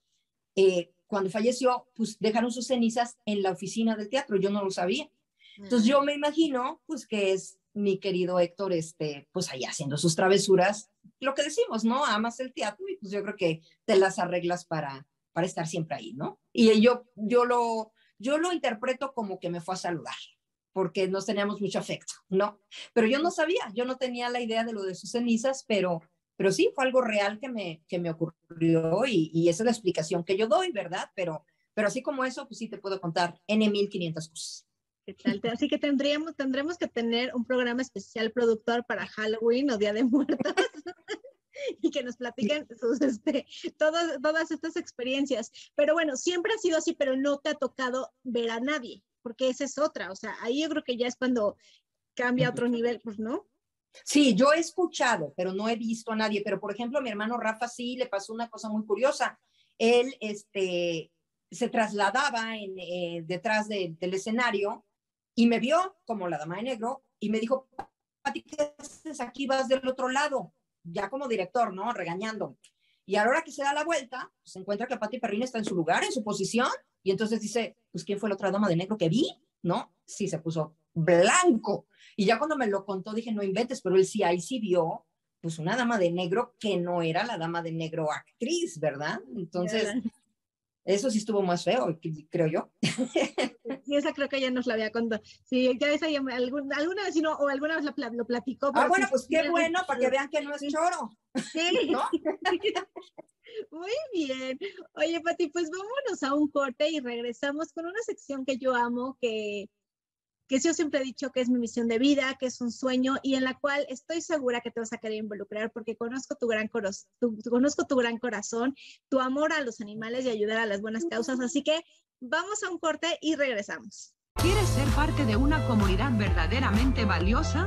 eh, cuando falleció, pues dejaron sus cenizas en la oficina del teatro, yo no lo sabía. Entonces yo me imagino, pues que es mi querido Héctor, este, pues ahí haciendo sus travesuras, lo que decimos, ¿no? Amas el teatro y pues yo creo que te las arreglas para, para estar siempre ahí, ¿no? Y yo, yo, lo, yo lo interpreto como que me fue a saludar, porque nos teníamos mucho afecto, ¿no? Pero yo no sabía, yo no tenía la idea de lo de sus cenizas, pero pero sí, fue algo real que me, que me ocurrió y, y esa es la explicación que yo doy, ¿verdad? Pero, pero así como eso, pues sí te puedo contar N 1500 cosas. ¿Qué tal? Así que tendríamos, tendremos que tener un programa especial productor para Halloween o Día de Muertos *laughs* *laughs* y que nos platiquen sus, este, todas, todas estas experiencias. Pero bueno, siempre ha sido así, pero no te ha tocado ver a nadie, porque esa es otra. O sea, ahí yo creo que ya es cuando cambia a otro nivel, pues, ¿no? Sí, yo he escuchado, pero no he visto a nadie. Pero, por ejemplo, a mi hermano Rafa sí le pasó una cosa muy curiosa. Él este, se trasladaba en, eh, detrás de, del escenario y me vio como la dama de negro y me dijo, Pati, ¿qué haces aquí? Vas del otro lado, ya como director, ¿no? Regañando. Y a la hora que se da la vuelta, pues, se encuentra que Pati Perrine está en su lugar, en su posición, y entonces dice, pues, ¿quién fue la otra dama de negro que vi? ¿No? Sí, se puso blanco. Y ya cuando me lo contó dije, no inventes, pero él sí, ahí sí vio, pues una dama de negro que no era la dama de negro actriz, ¿verdad? Entonces, eso sí estuvo más feo, creo yo. Sí, esa creo que ya nos la había contado. Sí, ya esa alguna, alguna vez, no, o alguna vez lo, lo platicó. Ah, bueno, pues qué bueno, para que vean que no es choro. Sí. ¿No? *laughs* Muy bien. Oye, Pati, pues vámonos a un corte y regresamos con una sección que yo amo, que que yo siempre he dicho que es mi misión de vida, que es un sueño y en la cual estoy segura que te vas a querer involucrar porque conozco tu gran, tu, conozco tu gran corazón, tu amor a los animales y ayudar a las buenas causas. Así que vamos a un corte y regresamos. ¿Quieres ser parte de una comunidad verdaderamente valiosa?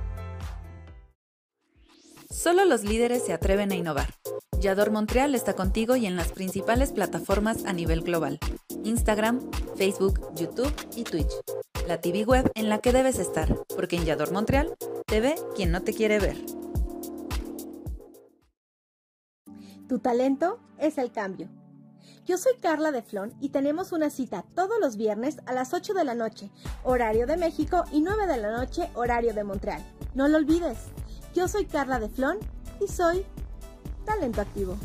Solo los líderes se atreven a innovar. Yador Montreal está contigo y en las principales plataformas a nivel global. Instagram, Facebook, YouTube y Twitch. La TV web en la que debes estar, porque en Yador Montreal te ve quien no te quiere ver. Tu talento es el cambio. Yo soy Carla de Flon y tenemos una cita todos los viernes a las 8 de la noche, horario de México, y 9 de la noche, horario de Montreal. No lo olvides. Yo soy Carla de Flon y soy talento activo.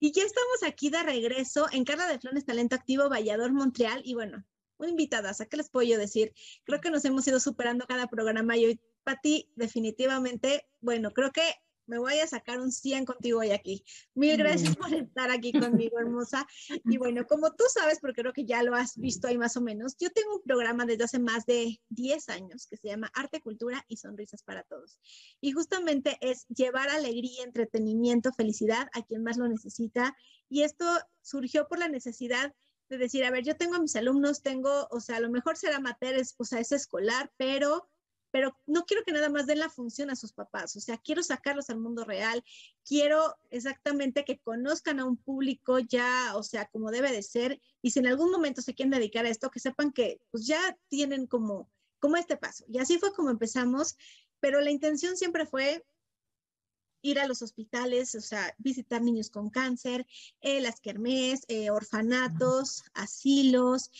Y ya estamos aquí de regreso en Carla de Flones Talento Activo, Vallador, Montreal. Y bueno, una invitada, ¿a qué les puedo yo decir? Creo que nos hemos ido superando cada programa y hoy, Pati, definitivamente, bueno, creo que me voy a sacar un 100 contigo hoy aquí. Mil gracias por estar aquí conmigo, hermosa. Y bueno, como tú sabes, porque creo que ya lo has visto ahí más o menos, yo tengo un programa desde hace más de 10 años que se llama Arte, Cultura y Sonrisas para Todos. Y justamente es llevar alegría, entretenimiento, felicidad a quien más lo necesita. Y esto surgió por la necesidad de decir, a ver, yo tengo a mis alumnos, tengo, o sea, a lo mejor será mater, o sea, es escolar, pero pero no quiero que nada más den la función a sus papás, o sea, quiero sacarlos al mundo real, quiero exactamente que conozcan a un público ya, o sea, como debe de ser, y si en algún momento se quieren dedicar a esto, que sepan que pues ya tienen como, como este paso. Y así fue como empezamos, pero la intención siempre fue ir a los hospitales, o sea, visitar niños con cáncer, eh, las kermés, eh, orfanatos, asilos,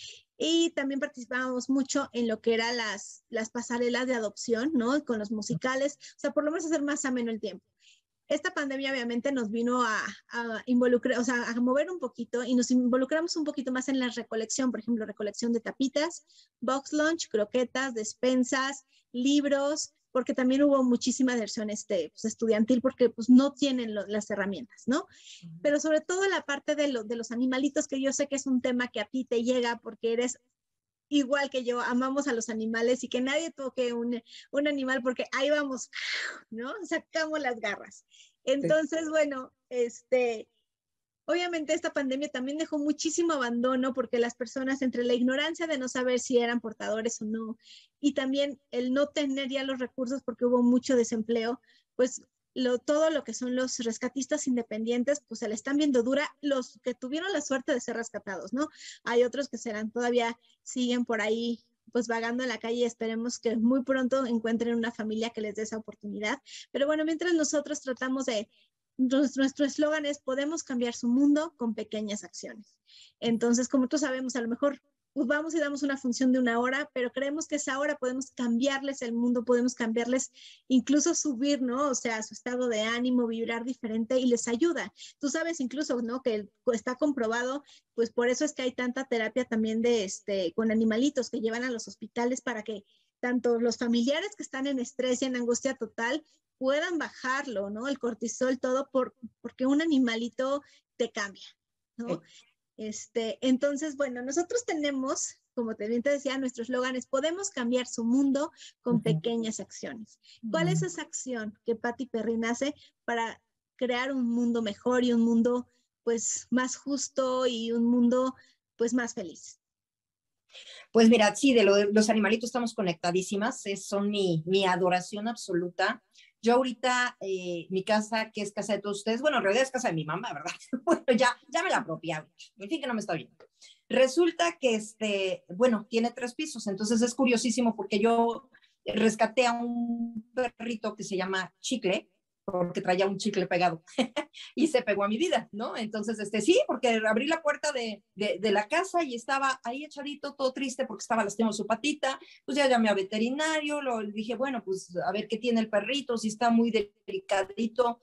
y también participábamos mucho en lo que eran las, las pasarelas de adopción, ¿no? Con los musicales, o sea, por lo menos hacer más ameno el tiempo. Esta pandemia obviamente nos vino a, a, involucrar, o sea, a mover un poquito y nos involucramos un poquito más en la recolección, por ejemplo, recolección de tapitas, box lunch, croquetas, despensas, libros, porque también hubo muchísima versión este, pues, estudiantil porque pues no tienen las herramientas, ¿no? Pero sobre todo la parte de, de los animalitos, que yo sé que es un tema que a ti te llega porque eres igual que yo, amamos a los animales y que nadie toque un, un animal porque ahí vamos, ¿no? Sacamos las garras. Entonces, bueno, este, Obviamente esta pandemia también dejó muchísimo abandono porque las personas entre la ignorancia de no saber si eran portadores o no y también el no tener ya los recursos porque hubo mucho desempleo, pues todo lo que son los rescatistas independientes, pues se le están viendo dura los que tuvieron la suerte de ser rescatados, ¿no? Hay otros que serán todavía, siguen por ahí pues vagando en la calle, esperemos que muy pronto encuentren una familia que les dé esa oportunidad. Pero bueno, mientras nosotros tratamos de nuestro eslogan es podemos cambiar su mundo con pequeñas acciones. Entonces, como todos sabemos, a lo mejor pues, vamos y damos una función de una hora, pero creemos que esa hora podemos cambiarles el mundo, podemos cambiarles, incluso subir, ¿no? O sea, su estado de ánimo, vibrar diferente y les ayuda. Tú sabes incluso, ¿no? Que está comprobado, pues por eso es que hay tanta terapia también de este, con animalitos que llevan a los hospitales para que tanto los familiares que están en estrés y en angustia total puedan bajarlo, ¿no? El cortisol, todo por, porque un animalito te cambia, ¿no? Este, entonces, bueno, nosotros tenemos, como te bien te decía, nuestros eslóganes, podemos cambiar su mundo con pequeñas acciones. ¿Cuál es esa acción que Patti Perrin hace para crear un mundo mejor y un mundo pues más justo y un mundo pues más feliz? Pues mira, sí, de, lo de los animalitos estamos conectadísimas, es, son mi, mi adoración absoluta. Yo ahorita, eh, mi casa, que es casa de todos ustedes, bueno, en realidad es casa de mi mamá, ¿verdad? *laughs* bueno, ya, ya me la apropiaba. En fin, que no me está viendo. Resulta que, este, bueno, tiene tres pisos, entonces es curiosísimo porque yo rescaté a un perrito que se llama Chicle, porque traía un chicle pegado *laughs* y se pegó a mi vida, ¿no? Entonces, este, sí, porque abrí la puerta de, de, la casa y estaba ahí echadito, todo triste porque estaba lastimado su patita, pues ya llamé a veterinario, lo dije, bueno, pues a ver qué tiene el perrito, si está muy delicadito,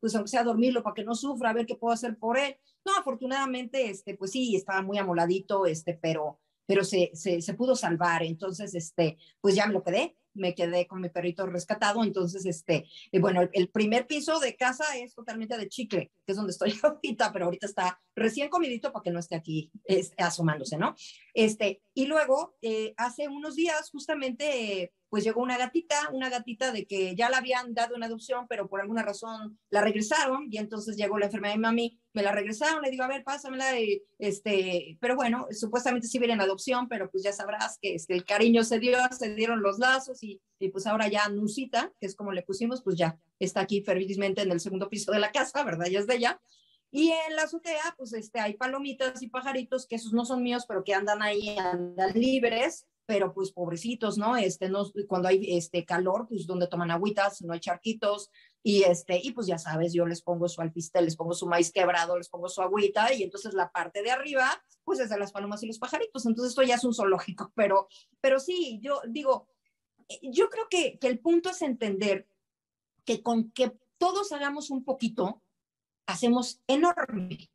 pues aunque sea dormirlo para que no sufra, a ver qué puedo hacer por él. No, afortunadamente, este, pues sí, estaba muy amoladito, este, pero, pero se, se, se pudo salvar, entonces, este, pues ya me lo quedé, me quedé con mi perrito rescatado. Entonces, este, eh, bueno, el, primer piso de casa es totalmente de chicle, que es donde estoy *laughs* ahorita, pero ahorita está recién comidito para que no esté aquí asomándose, ¿no? Este, y luego, eh, hace unos días, justamente, pues llegó una gatita, una gatita de que ya la habían dado en adopción, pero por alguna razón la regresaron y entonces llegó la enfermedad de mami, me la regresaron, le digo, a ver, pásamela, y, este, pero bueno, supuestamente sí viene en adopción, pero pues ya sabrás que este, el cariño se dio, se dieron los lazos y, y pues ahora ya Nusita, que es como le pusimos, pues ya está aquí felizmente en el segundo piso de la casa, ¿verdad? Ya es de ella. Y en la azotea, pues este, hay palomitas y pajaritos, que esos no son míos, pero que andan ahí, andan libres, pero pues pobrecitos, ¿no? Este, no, cuando hay este calor, pues donde toman agüitas, no hay charquitos, y este, y pues ya sabes, yo les pongo su alpiste, les pongo su maíz quebrado, les pongo su agüita, y entonces la parte de arriba, pues es de las palomas y los pajaritos, entonces esto ya es un zoológico, pero, pero sí, yo digo, yo creo que, que el punto es entender que con que todos hagamos un poquito, hacemos enorme,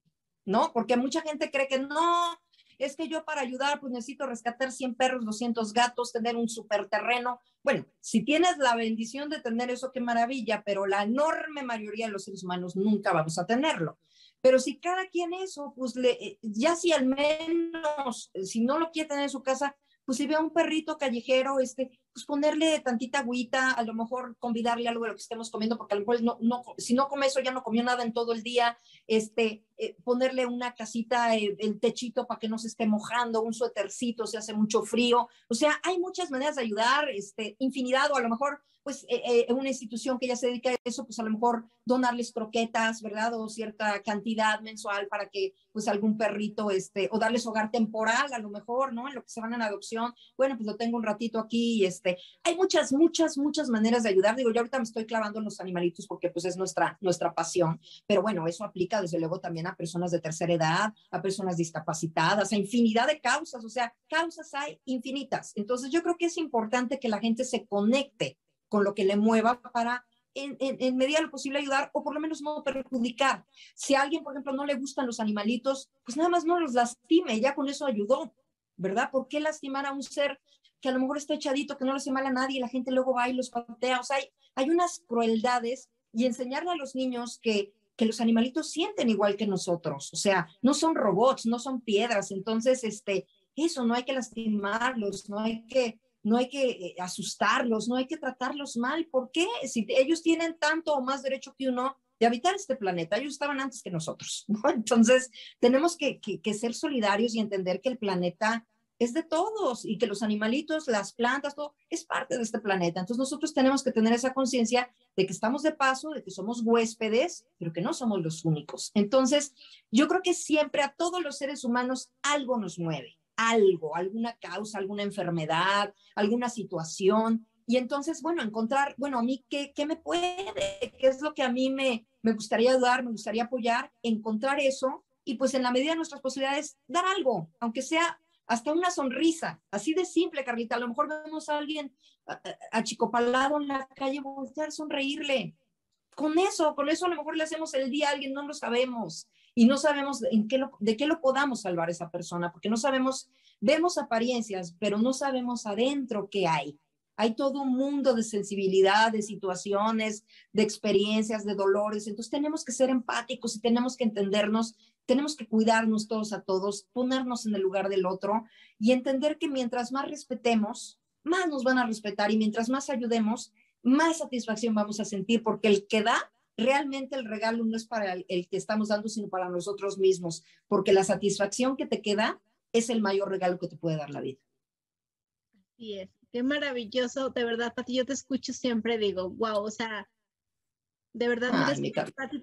¿no? Porque mucha gente cree que no, es que yo para ayudar, pues necesito rescatar 100 perros, 200 gatos, tener un super terreno. Bueno, si tienes la bendición de tener eso, qué maravilla, pero la enorme mayoría de los seres humanos nunca vamos a tenerlo. Pero si cada quien eso, pues le, eh, ya si al menos, si no lo quiere tener en su casa, pues si ve a un perrito callejero, este, pues ponerle tantita agüita, a lo mejor convidarle algo de lo que estemos comiendo, porque a lo mejor no, no, si no come eso ya no comió nada en todo el día, este, eh, ponerle una casita, eh, el techito para que no se esté mojando, un suétercito si hace mucho frío. O sea, hay muchas maneras de ayudar, este, infinidad, o a lo mejor pues eh, una institución que ya se dedica a eso, pues a lo mejor donarles croquetas, ¿verdad? O cierta cantidad mensual para que pues algún perrito, este, o darles hogar temporal a lo mejor, ¿no? En lo que se van en adopción, bueno, pues lo tengo un ratito aquí y este, hay muchas, muchas, muchas maneras de ayudar. Digo, yo ahorita me estoy clavando en los animalitos porque pues es nuestra, nuestra pasión, pero bueno, eso aplica desde luego también a personas de tercera edad, a personas discapacitadas, a infinidad de causas, o sea, causas hay infinitas. Entonces yo creo que es importante que la gente se conecte con lo que le mueva para en, en, medida de lo posible ayudar o por lo menos no perjudicar. Si a alguien, por ejemplo, no le gustan los animalitos, pues nada más no los lastime, ya con eso ayudó, ¿verdad? ¿Por qué lastimar a un ser que a lo mejor está echadito, que no le hace mal a nadie y la gente luego va y los patea? O sea, hay, hay unas crueldades y enseñarle a los niños que que los animalitos sienten igual que nosotros, o sea, no son robots, no son piedras, entonces, este, eso, no hay que lastimarlos, no hay que, no hay que eh, asustarlos, no hay que tratarlos mal, ¿por qué? Si ellos tienen tanto o más derecho que uno de habitar este planeta, ellos estaban antes que nosotros, *laughs* ¿no? Entonces, tenemos que, que ser solidarios y entender que el planeta es de todos y que los animalitos, las plantas, todo es parte de este planeta. Entonces nosotros tenemos que tener esa conciencia de que estamos de paso, de que somos huéspedes, pero que no somos los únicos. Entonces, yo creo que siempre a todos los seres humanos algo nos mueve, algo, alguna causa, alguna enfermedad, alguna situación. Y entonces, bueno, encontrar, bueno, a mí, ¿qué, qué me puede? ¿Qué es lo que a mí me, me gustaría ayudar, me gustaría apoyar? Encontrar eso y pues en la medida de nuestras posibilidades, dar algo, aunque sea hasta una sonrisa, así de simple, Carlita. A lo mejor vemos a alguien achicopalado en la calle, voltear, sonreírle. Con eso, con eso a lo mejor le hacemos el día a alguien, no lo sabemos. Y no sabemos en qué de qué lo podamos salvar esa persona, porque no sabemos, vemos apariencias, pero no sabemos adentro qué hay. Hay todo un mundo de sensibilidad, de situaciones, de experiencias, de dolores. Entonces tenemos que ser empáticos y tenemos que entendernos tenemos que cuidarnos todos a todos, ponernos en el lugar del otro y entender que mientras más respetemos, más nos van a respetar y mientras más ayudemos, más satisfacción vamos a sentir porque el que da, realmente el regalo no es para el, que estamos dando, sino para nosotros mismos, porque la satisfacción que te queda es el mayor regalo que te puede dar la vida. Así es, qué maravilloso, de verdad, Pati, yo te escucho siempre, digo, wow, o sea, de verdad,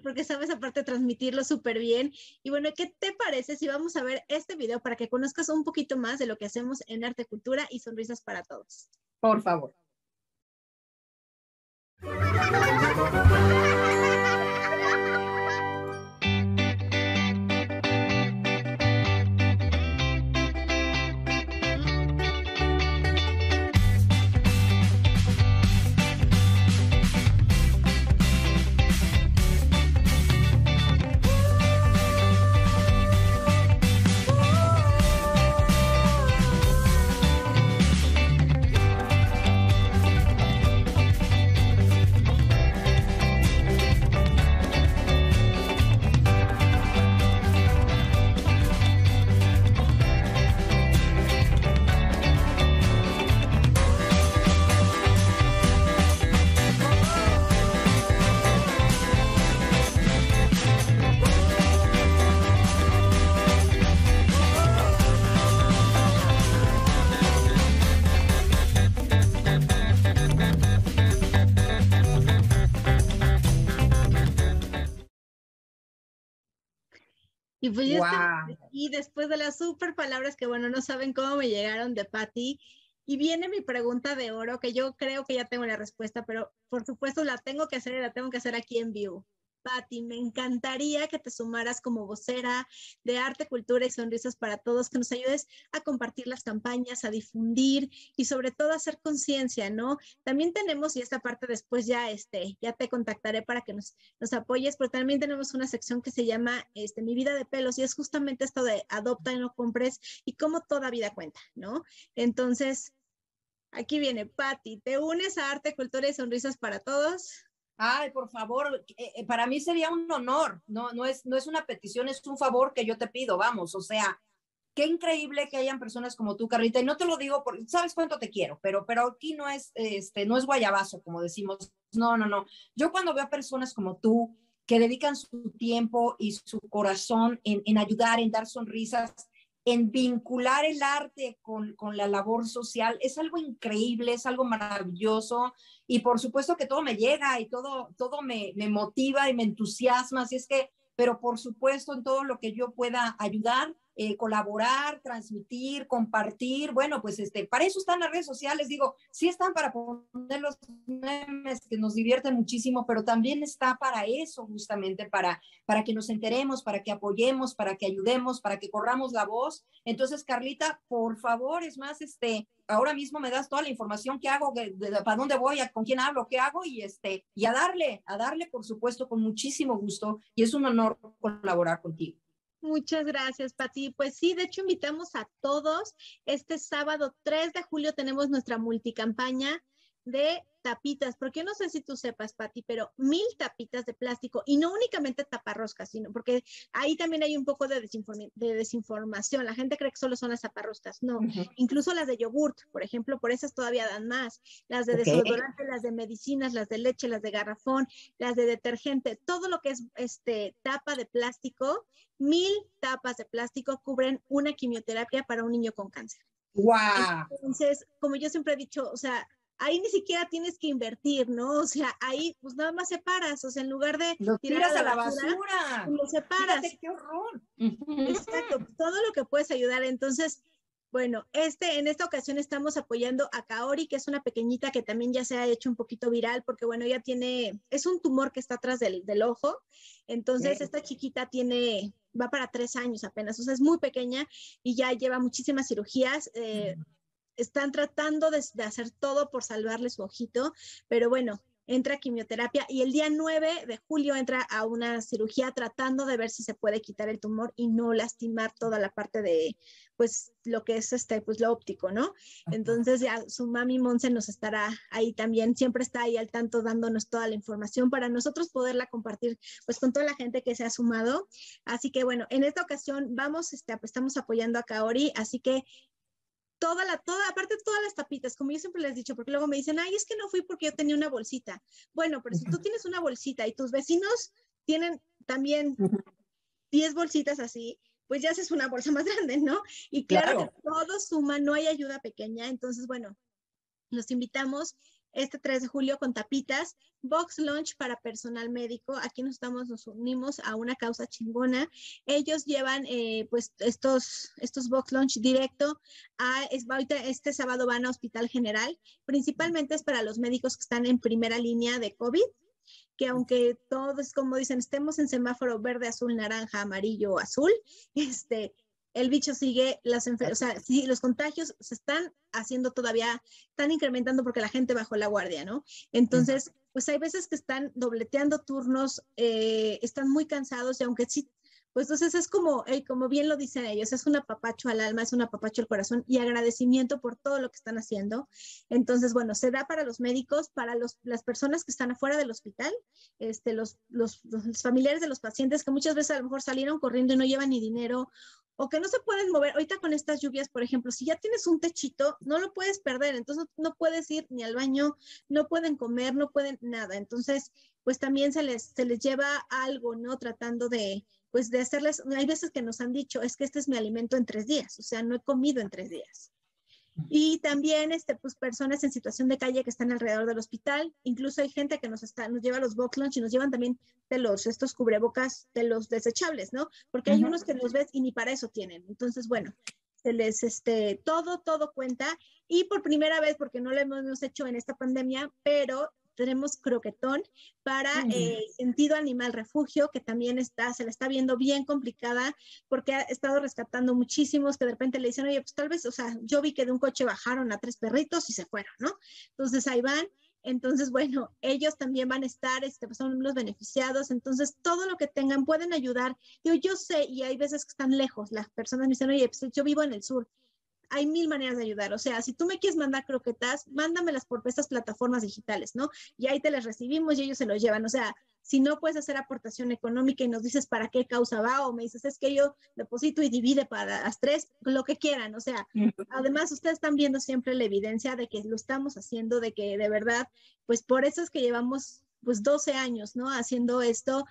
porque sabes aparte transmitirlo súper bien. Y bueno, ¿qué te parece si vamos a ver este video para que conozcas un poquito más de lo que hacemos en Arte, Cultura y Sonrisas para Todos? Por favor. Y pues y después de las super palabras que bueno, no saben cómo me llegaron de Patty. Y viene mi pregunta de oro, que yo creo que ya tengo la respuesta, pero por supuesto la tengo que hacer y la tengo que hacer aquí en vivo. Patti, me encantaría que te sumaras como vocera de arte, cultura y sonrisas para todos, que nos ayudes a compartir las campañas, a difundir y sobre todo a hacer conciencia, ¿no? También tenemos, y esta parte después ya, este, ya te contactaré para que nos, apoyes, pero también tenemos una sección que se llama este, Mi vida de pelos y es justamente esto de adopta y no compres y cómo toda vida cuenta, ¿no? Entonces, aquí viene Patti, ¿te unes a arte, cultura y sonrisas para todos? Ay, por favor, eh, eh, para mí sería un honor, no, no, es, no es una petición, es un favor que yo te pido, vamos, o sea, qué increíble que hayan personas como tú, Carlita, y no te lo digo porque sabes cuánto te quiero, pero, pero aquí no es, este, no es guayabazo, como decimos. No, no, no. Yo cuando veo a personas como tú que dedican su tiempo y su corazón en, en ayudar, en dar sonrisas, en vincular el arte con, con, la labor social, es algo increíble, es algo maravilloso y por supuesto que todo me llega y todo, todo me, me motiva y me entusiasma, así es que, pero por supuesto en todo lo que yo pueda ayudar, eh, colaborar, transmitir, compartir. Bueno, pues este, para eso están las redes sociales, digo, sí están para poner los memes que nos divierten muchísimo, pero también está para eso, justamente, para, para que nos enteremos, para que apoyemos, para que ayudemos, para que corramos la voz. Entonces, Carlita, por favor, es más, este, ahora mismo me das toda la información que hago, para dónde voy, con quién hablo, qué hago y este, y a darle, a darle, por supuesto, con muchísimo gusto y es un honor colaborar contigo. Muchas gracias, Pati. Pues sí, de hecho invitamos a todos. Este sábado 3 de julio tenemos nuestra multicampaña de tapitas, porque no sé si tú sepas, Pati, pero mil tapitas de plástico y no únicamente taparroscas, sino porque ahí también hay un poco de, de desinformación. La gente cree que solo son las taparroscas. No, incluso las de yogurt, por ejemplo, por esas todavía dan más. Las de desodorante, las de medicinas, las de leche, las de garrafón, las de detergente, todo lo que es este tapa de plástico, mil tapas de plástico cubren una quimioterapia para un niño con cáncer. Wow. Entonces, como yo siempre he dicho, o sea, ahí ni siquiera tienes que invertir, ¿no? O sea, ahí pues nada más separas, o sea, en lugar de lo tiras a la basura, lo separas. qué horror. Exacto, todo lo que puedes ayudar. Entonces, bueno, este, en esta ocasión estamos apoyando a Kaori, que es una pequeñita que también ya se ha hecho un poquito viral, porque bueno, ella tiene, es un tumor que está atrás del, del ojo. Entonces, esta chiquita tiene, va para tres años apenas, o sea, es muy pequeña y ya lleva muchísimas cirugías. Eh, están tratando de, hacer todo por salvarle su ojito, pero bueno, entra a quimioterapia y el día 9 de julio entra a una cirugía tratando de ver si se puede quitar el tumor y no lastimar toda la parte de, pues, lo que es este, pues, lo óptico, ¿no? Entonces ya su mami Monse nos estará ahí también, siempre está ahí al tanto dándonos toda la información para nosotros poderla compartir, pues, con toda la gente que se ha sumado. Así que bueno, en esta ocasión vamos, este, estamos apoyando a Kaori, así que toda la, toda, aparte todas las tapitas, como yo siempre les he dicho, porque luego me dicen, ay, es que no fui porque yo tenía una bolsita. Bueno, pero si tú tienes una bolsita y tus vecinos tienen también 10 bolsitas así, pues ya haces una bolsa más grande, ¿no? Y claro, claro. que todo suma, no hay ayuda pequeña. Entonces, bueno, los invitamos este 3 de julio con tapitas, box lunch para personal médico. Aquí nos estamos, nos unimos a una causa chingona. Ellos llevan eh, pues estos, estos box lunch directo a, es, ahorita este sábado van a Hospital General. Principalmente es para los médicos que están en primera línea de COVID que aunque todos, como dicen, estemos en semáforo verde, azul, naranja, amarillo, azul, este, el bicho sigue, las o sea, sí, los contagios se están haciendo todavía, están incrementando porque la gente bajó la guardia, ¿no? Entonces, pues hay veces que están dobleteando turnos, eh, están muy cansados y aunque sí pues entonces es como, como bien lo dicen ellos, es un apapacho al alma, es un apapacho al corazón y agradecimiento por todo lo que están haciendo. Entonces, bueno, se da para los médicos, para los, las personas que están afuera del hospital, este, los, los, los familiares de los pacientes que muchas veces a lo mejor salieron corriendo y no llevan ni dinero o que no se pueden mover. Ahorita con estas lluvias, por ejemplo, si ya tienes un techito, no lo puedes perder, entonces no puedes ir ni al baño, no pueden comer, no pueden nada. Entonces, pues también se les, se les lleva algo, ¿no? Tratando de, pues de hacerles, hay veces que nos han dicho, es que este es mi alimento en tres días, o sea, no he comido en tres días. Y también, este, pues, personas en situación de calle que están alrededor del hospital. Incluso hay gente que nos, está, nos lleva los box lunch y nos llevan también de los, estos cubrebocas de los desechables, ¿no? Porque hay unos que los ves y ni para eso tienen. Entonces, bueno, se les, este, todo, todo cuenta. Y por primera vez, porque no lo hemos hecho en esta pandemia, pero tenemos croquetón para eh, sentido animal refugio, que también está, se le está viendo bien complicada porque ha estado rescatando muchísimos que de repente le dicen, oye, pues tal vez, o sea, yo vi que de un coche bajaron a tres perritos y se fueron, ¿no? Entonces ahí van. Entonces, bueno, ellos también van a estar, este, pues, son los beneficiados. Entonces, todo lo que tengan pueden ayudar. Yo, yo sé, y hay veces que están lejos, las personas me dicen, oye, pues yo vivo en el sur hay mil maneras de ayudar. O sea, si tú me quieres mandar croquetas, mándamelas por estas plataformas digitales, ¿no? Y ahí te las recibimos y ellos se los llevan. O sea, si no puedes hacer aportación económica y nos dices para qué causa va o me dices es que yo deposito y divide para las tres, lo que quieran. O sea, además ustedes están viendo siempre la evidencia de que lo estamos haciendo, de que de verdad, pues por eso es que llevamos pues 12 años, ¿no? Haciendo esto,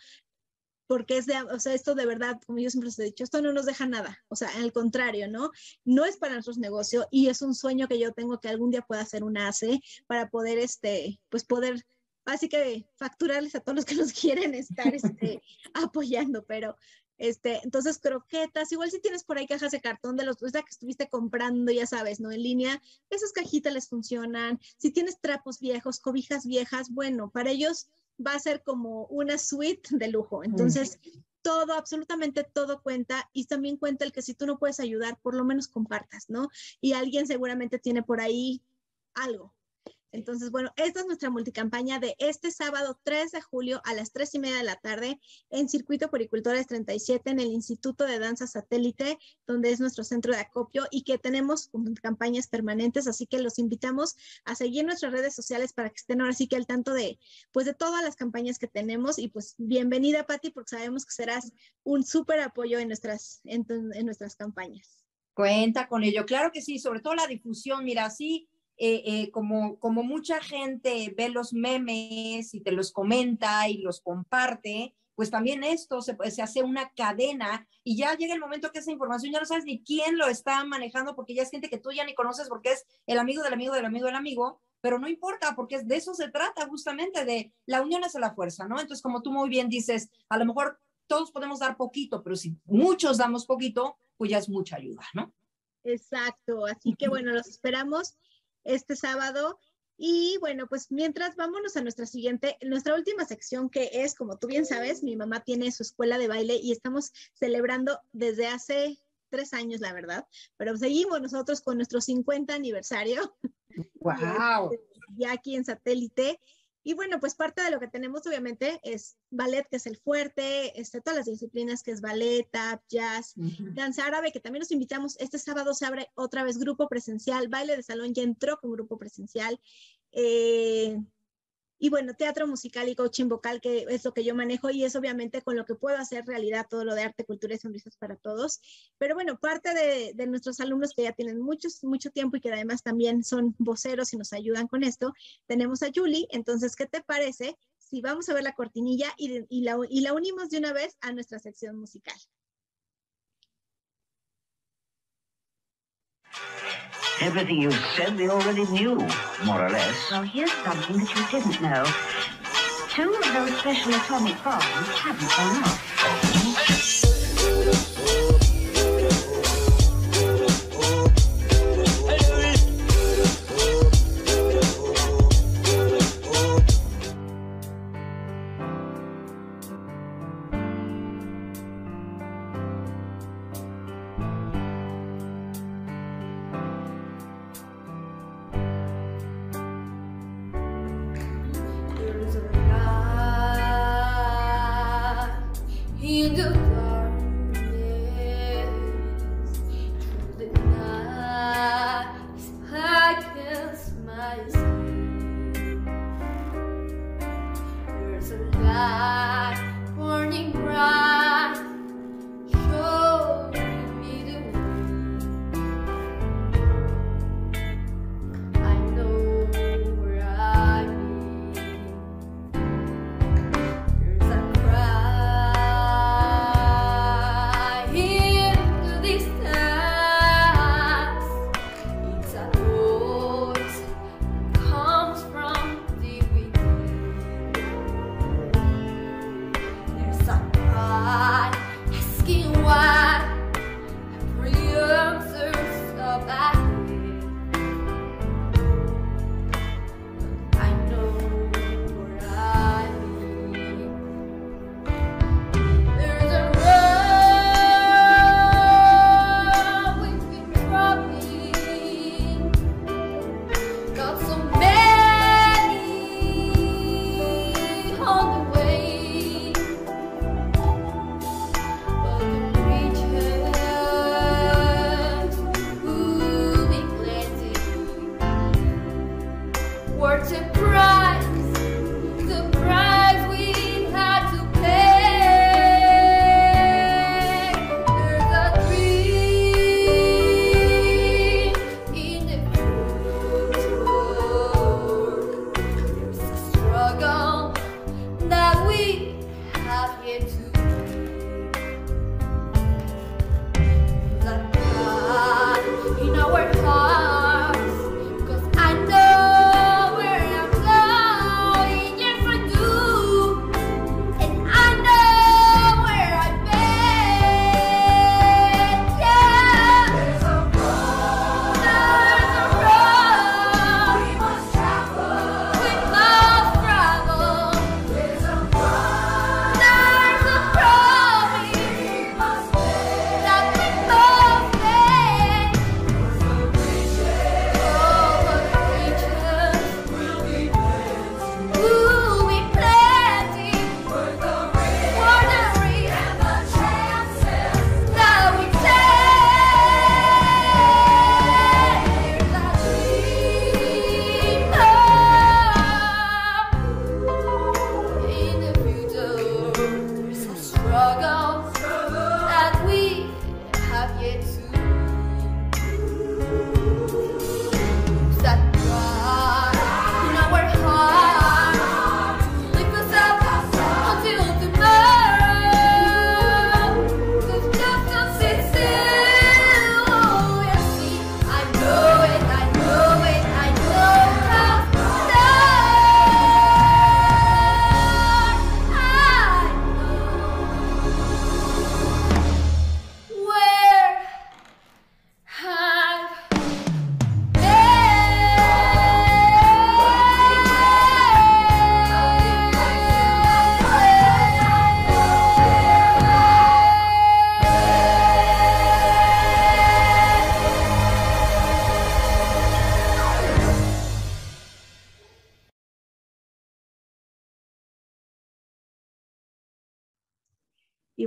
porque es de, o sea, esto de verdad, como yo siempre les he dicho, esto no nos deja nada, o sea, al contrario, ¿no? No es para nuestros negocios y es un sueño que yo tengo que algún día pueda hacer un ACE para poder, este, pues poder, así que facturarles a todos los que nos *laughs* quieren estar este, apoyando, pero este, entonces, croquetas, igual si tienes por ahí cajas de cartón de los que estuviste comprando, ya sabes, ¿no? En línea, esas cajitas les funcionan. Si tienes trapos viejos, cobijas viejas, bueno, para ellos va a ser como una suite de lujo. Entonces, todo, absolutamente todo cuenta y también cuenta el que si tú no puedes ayudar, por lo menos compartas, ¿no? Y alguien seguramente tiene por ahí algo, entonces, bueno, esta es nuestra multicampaña de este sábado 3 de julio a las 3 y media de la tarde en Circuito Poricultores 37 en el Instituto de Danza Satélite, donde es nuestro centro de acopio y que tenemos campañas permanentes. Así que los invitamos a seguir nuestras redes sociales para que estén ahora sí que al tanto de, pues, de todas las campañas que tenemos. Y pues, bienvenida, Patti, porque sabemos que serás un súper apoyo en nuestras, en, en nuestras campañas. Cuenta con ello, claro que sí, sobre todo la difusión. Mira, sí eh, eh, como, como mucha gente ve los memes y te los comenta y los comparte, pues también esto se, se, hace una cadena y ya llega el momento que esa información ya no sabes ni quién lo está manejando porque ya es gente que tú ya ni conoces porque es el amigo del amigo del amigo del amigo, pero no importa porque de eso se trata justamente, de la unión es la fuerza, ¿no? Entonces, como tú muy bien dices, a lo mejor todos podemos dar poquito, pero si muchos damos poquito, pues ya es mucha ayuda, ¿no? Exacto, así que bueno, los esperamos este sábado. Y bueno, pues mientras vámonos a nuestra siguiente, nuestra última sección que es, como tú bien sabes, mi mamá tiene su escuela de baile y estamos celebrando desde hace tres años, la verdad, pero seguimos nosotros con nuestro 50 aniversario. ¡Wow! *laughs* ya aquí en satélite. Y bueno, pues parte de lo que tenemos obviamente es ballet, que es el fuerte, este, todas las disciplinas que es ballet, tap, jazz, danza árabe, que también nos invitamos. Este sábado se abre otra vez grupo presencial, baile de salón ya entró con grupo presencial. Eh, y bueno, teatro musical y coaching vocal, que es lo que yo manejo y es obviamente con lo que puedo hacer realidad todo lo de arte, cultura y sonrisas para todos. Pero bueno, parte de, nuestros alumnos que ya tienen mucho tiempo y que además también son voceros y nos ayudan con esto, tenemos a Julie. Entonces, ¿qué te parece si vamos a ver la cortinilla y, la, y la unimos de una vez a nuestra sección musical? Everything you said we already knew, more or less. Well, here's something that you didn't know. Two of those special atomic bombs haven't gone off.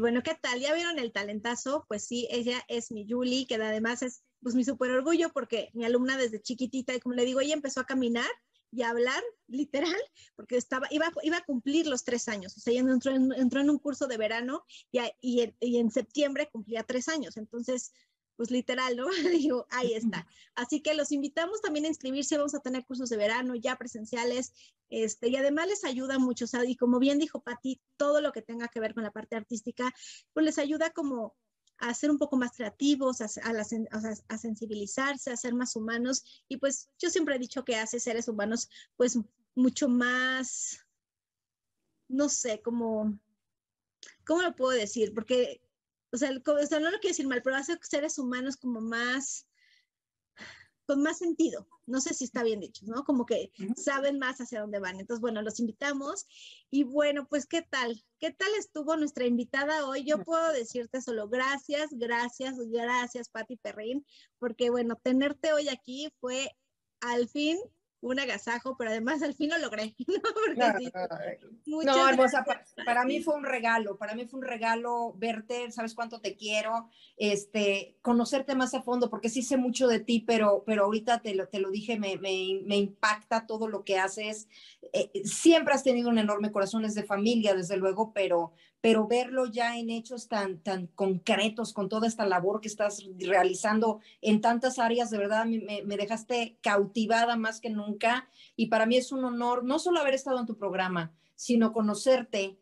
Bueno, ¿qué tal? ¿Ya vieron el talentazo? Pues sí, ella es mi Julie, que además es pues mi súper orgullo porque mi alumna desde chiquitita, y como le digo, ella empezó a caminar y a hablar, *laughs* literal, porque estaba, iba, iba a cumplir los tres años. O sea, ella entró en, entró en un curso de verano y, y, y en septiembre cumplía tres años. Entonces, pues literal, ¿no? *laughs* Digo, ahí está. *laughs* Así que los invitamos también a inscribirse, vamos a tener cursos de verano ya presenciales, este, y además les ayuda mucho, o sea, y como bien dijo Pati, todo lo que tenga que ver con la parte artística, pues les ayuda como a ser un poco más creativos, a, a, sensibilizarse, a ser más humanos, y pues yo siempre he dicho que hace seres humanos pues mucho más, no sé, como, ¿cómo lo puedo decir? Porque o sea, no lo quiero decir mal, pero hace seres humanos como más, con más sentido. No sé si está bien dicho, ¿no? Como que saben más hacia dónde van. Entonces, bueno, los invitamos. Y bueno, pues, ¿qué tal? ¿Qué tal estuvo nuestra invitada hoy? Yo puedo decirte solo gracias, gracias, gracias, Patti Perrin, porque bueno, tenerte hoy aquí fue al fin un agasajo, pero además al fin lo logré. *laughs* No, hermosa, para, mí fue un regalo, para mí fue un regalo verte, sabes cuánto te quiero, este, conocerte más a fondo, porque sí sé mucho de ti, pero, pero ahorita te lo, te lo dije, me, me, me impacta todo lo que haces. Eh, siempre has tenido un enorme corazón, es de familia, desde luego, pero, pero verlo ya en hechos tan, tan concretos, con toda esta labor que estás realizando en tantas áreas, de verdad me, me, dejaste cautivada más que nunca. Y para mí es un honor no solo haber estado en tu programa, sino conocerte,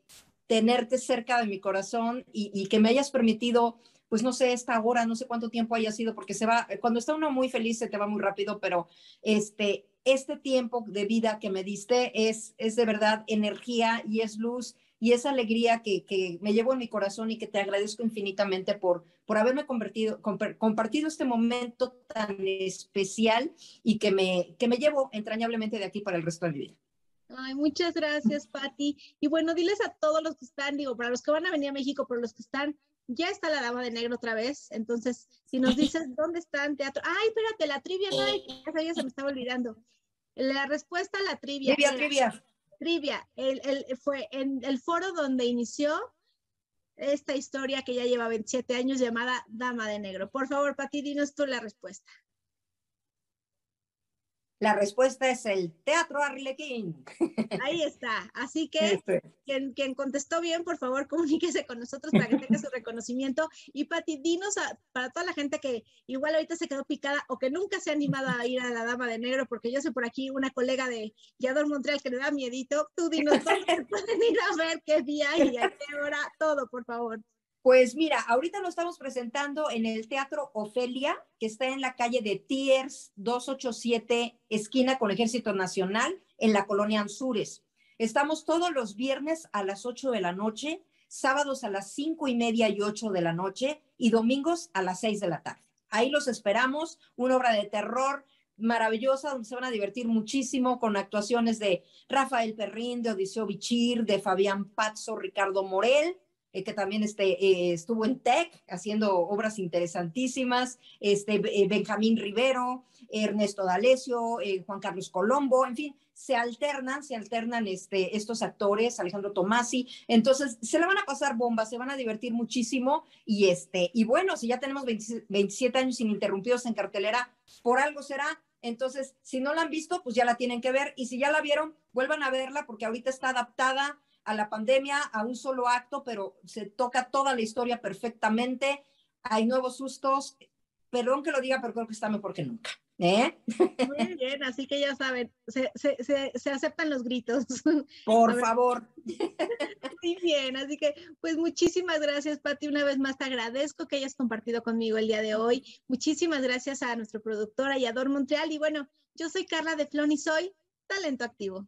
tenerte cerca de mi corazón y, y que me hayas permitido pues no sé, esta hora, no sé cuánto tiempo haya sido, porque se va, cuando está uno muy feliz se te va muy rápido, pero este, este tiempo de vida que me diste es, es de verdad energía y es luz y esa alegría que, que, me llevo en mi corazón y que te agradezco infinitamente por, por haberme convertido, compartido este momento tan especial y que me, que me llevo entrañablemente de aquí para el resto de mi vida. Ay, muchas gracias, Patti. Y bueno, diles a todos los que están, digo, para los que van a venir a México, pero los que están, ya está la Dama de Negro otra vez. Entonces, si nos dices *laughs* dónde está teatro. Ay, espérate, la trivia, no, ya se me estaba olvidando. La respuesta a la trivia. Trivia, trivia trivia. Fue en el foro donde inició esta historia que ya lleva 27 años llamada Dama de Negro. Por favor, Pati, dinos tú la respuesta. La respuesta es el Teatro Arlequín. *laughs* Ahí está. Así que este. quien, quien, contestó bien, por favor, comuníquese con nosotros para que tenga su *laughs* reconocimiento. Y Pati, dinos para toda la gente que igual ahorita se quedó picada o que nunca se ha animado a ir a la Dama de Negro, porque yo sé por aquí una colega de Yador Montreal que le da miedito. Tú dinos dónde pueden ir a ver qué día y a qué hora, todo, por favor. Pues mira, ahorita lo estamos presentando en el Teatro Ofelia, que está en la calle de Tiers 287, esquina con Ejército Nacional, en la colonia Anzures. Estamos todos los viernes a las 8 de la noche, sábados a las cinco y media y 8 de la noche y domingos a las 6 de la tarde. Ahí los esperamos, una obra de terror maravillosa donde se van a divertir muchísimo con actuaciones de Rafael Perrín, de Odiseo Bichir, de Fabián Pazzo, Ricardo Morel eh, que también este, eh, estuvo en TEC haciendo obras interesantísimas, este, eh, Benjamín Rivero, Ernesto D'Alessio, Juan Carlos Colombo, en fin, se alternan, se alternan este, estos actores, Alejandro Tomasi, entonces se la van a pasar bombas, se van a divertir muchísimo y este, y bueno, si ya tenemos 27 años ininterrumpidos en cartelera, por algo será, entonces, si no la han visto, pues ya la tienen que ver. Y si ya la vieron, vuelvan a verla porque ahorita está adaptada a la pandemia a un solo acto, pero se toca toda la historia perfectamente. Hay nuevos sustos. Perdón que lo diga, pero creo que está mejor que nunca. ¿eh? Muy bien, así que ya saben, se, aceptan los gritos. Por favor. Muy bien, así que pues muchísimas gracias, Pati. Una vez más te agradezco que hayas compartido conmigo el día de hoy. Muchísimas gracias a nuestro productor Ayador Montreal. Y bueno, yo soy Carla de Flon y soy Talento Activo.